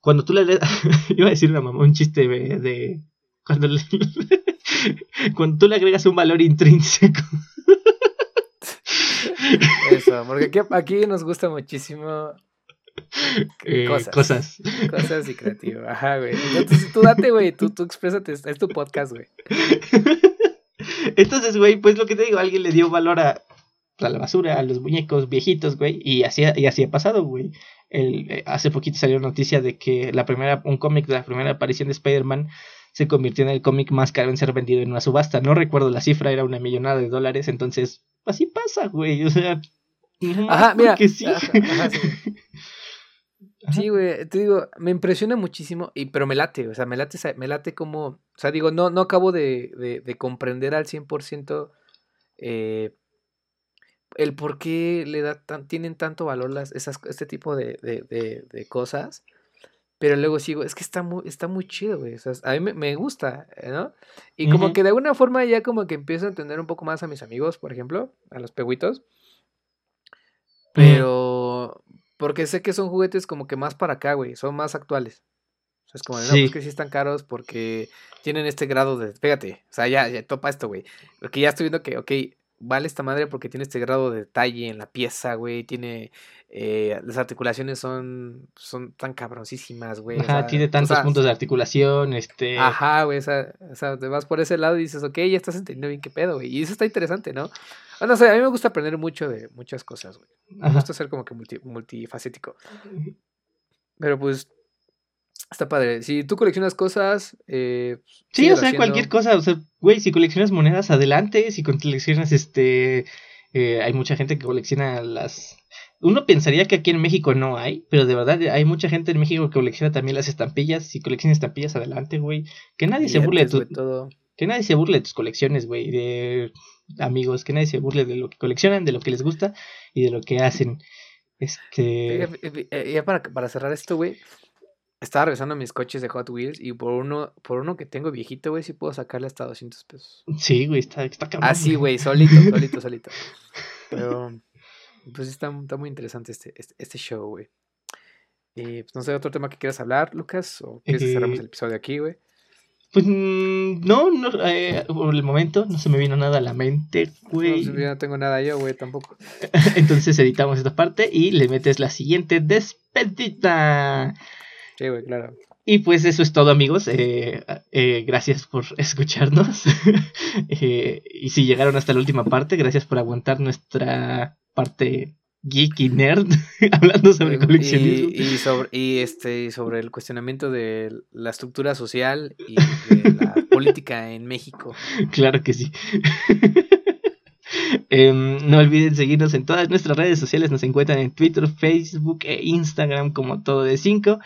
Cuando tú le... <laughs> iba a decir una mamá, un chiste de... de cuando, <laughs> cuando tú le agregas un valor intrínseco. Eso, porque aquí, aquí nos gusta muchísimo <laughs> eh, cosas. cosas. Cosas y creativo. Ajá, güey. Entonces tú date, güey. Tú, tú exprésate. Es tu podcast, güey. <laughs> Entonces, güey, pues lo que te digo, alguien le dio valor a, a la basura, a los muñecos viejitos, güey. Y así, y así ha pasado, güey. El, eh, hace poquito salió noticia de que la primera, un cómic de la primera aparición de Spider-Man se convirtió en el cómic más caro en ser vendido en una subasta. No recuerdo la cifra, era una millonada de dólares. Entonces, así pasa, güey. O sea, ajá, mira. sí. <laughs> Sí, güey, te digo, me impresiona muchísimo, y, pero me late, o sea, me late, me late como, o sea, digo, no, no acabo de, de, de comprender al 100% eh, el por qué le da tan, tienen tanto valor las, esas, este tipo de, cosas, pero luego sigo, es que está muy, está muy chido, güey, o sea, a mí me, me gusta, ¿no? Y como que de alguna forma ya como que empiezo a entender un poco más a mis amigos, por ejemplo, a los peguitos, pero... Porque sé que son juguetes como que más para acá, güey. Son más actuales. O sea, es como, no, pues que sí están caros porque tienen este grado de. Fíjate, o sea, ya, ya topa esto, güey. Porque ya estoy viendo que, ok, vale esta madre porque tiene este grado de detalle en la pieza, güey. Tiene. Eh, las articulaciones son, son tan cabroncísimas, güey. Ajá, tiene tantos puntos de articulación, este. Ajá, güey. O sea, o sea, te vas por ese lado y dices, ok, ya estás entendiendo bien qué pedo, güey. Y eso está interesante, ¿no? Bueno, o sea, a mí me gusta aprender mucho de muchas cosas, güey. Me gusta ser como que multifacético. Pero pues, está padre. Si tú coleccionas cosas. Eh, sí, o sea, cualquier cosa. O sea, güey, si coleccionas monedas, adelante. Si coleccionas este. Eh, hay mucha gente que colecciona las. Uno pensaría que aquí en México no hay, pero de verdad hay mucha gente en México que colecciona también las estampillas. Si coleccionas estampillas, adelante, güey. Que nadie se burle de tu. Que nadie se burle de tus colecciones, güey. De amigos, que nadie se burle de lo que coleccionan, de lo que les gusta y de lo que hacen. Este. Eh, ya para, para cerrar esto, güey. Estaba revisando mis coches de Hot Wheels y por uno, por uno que tengo viejito, güey, sí puedo sacarle hasta 200 pesos. Sí, güey, está, está cabrón. Ah, güey, solito, solito, <laughs> solito. Pero, pues está, está muy interesante este, este, este show, güey. Y pues no sé, otro tema que quieras hablar, Lucas, o quieres que cerramos el eh, episodio aquí, güey. Pues mm, no, no eh, por el momento no se me vino nada a la mente, güey. No, yo no tengo nada yo, güey, tampoco. <laughs> Entonces editamos esta parte y le metes la siguiente despedida. Sí, güey, claro. Y pues eso es todo, amigos. Eh, eh, gracias por <laughs> escucharnos. <laughs> y si llegaron hasta la última parte, gracias por aguantar nuestra parte geek y nerd <laughs> hablando sobre coleccionismo. Y, sobre, y este, sobre el cuestionamiento de la estructura social y de la <laughs> política en México. Claro que sí. <laughs> Em, no olviden seguirnos en todas nuestras redes sociales. Nos encuentran en Twitter, Facebook e Instagram como todo de 5.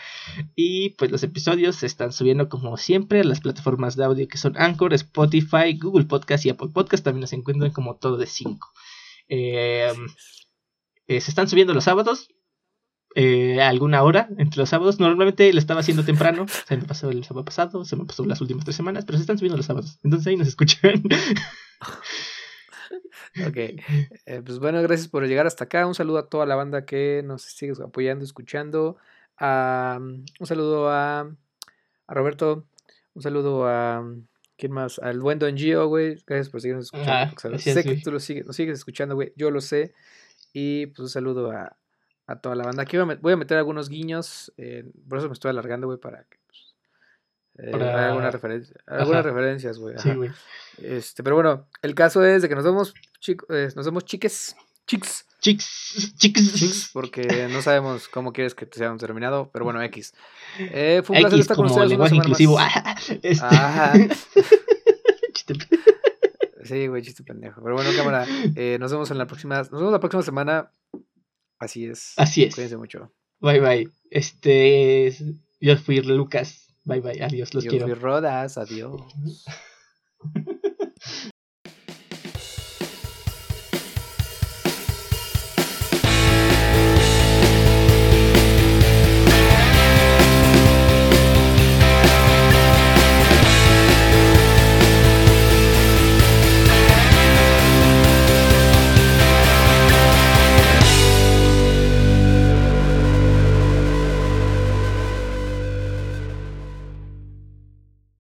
Y pues los episodios se están subiendo como siempre a las plataformas de audio que son Anchor, Spotify, Google Podcast y Apple Podcast. También nos encuentran como todo de 5. Eh, em, eh, se están subiendo los sábados. Eh, alguna hora entre los sábados. Normalmente lo estaba haciendo temprano. <laughs> Se me pasó el sábado pasado, se me pasó las últimas tres semanas, pero se están subiendo los sábados. Entonces ahí nos escuchan. <laughs> ok. Eh, pues bueno, gracias por llegar hasta acá. Un saludo a toda la banda que nos sigue apoyando, escuchando. un saludo a, a Roberto. Un saludo a. ¿Quién más? Al buen Don Gio, güey. Gracias por seguirnos escuchando. sé que tú lo sigues, nos sigues escuchando, güey. Yo lo sé. Y pues un saludo a, a toda la banda. Aquí voy a, meter algunos guiños. Eh, por eso me estoy alargando, güey, para que pues, eh, alguna referencia, algunas referencias, güey. Sí, güey. Este, pero bueno, el caso es de que nos vemos, chicos, eh, nos vemos chiques, Chics, chics. porque no sabemos cómo quieres que te seamos terminado, pero bueno, X. Eh, fue un placer estar con ustedes. lenguaje inclusivo. este. Ajá. <laughs> Sí, güey, chiste pendejo. Pero bueno, cámara, eh, nos vemos en la próxima, nos vemos la próxima semana. Así es. Así es. Cuídense mucho. Bye, bye. Este, yo fui Lucas. Bye, bye. Adiós, los quiero. Yo fui Rodas. Adiós. <laughs>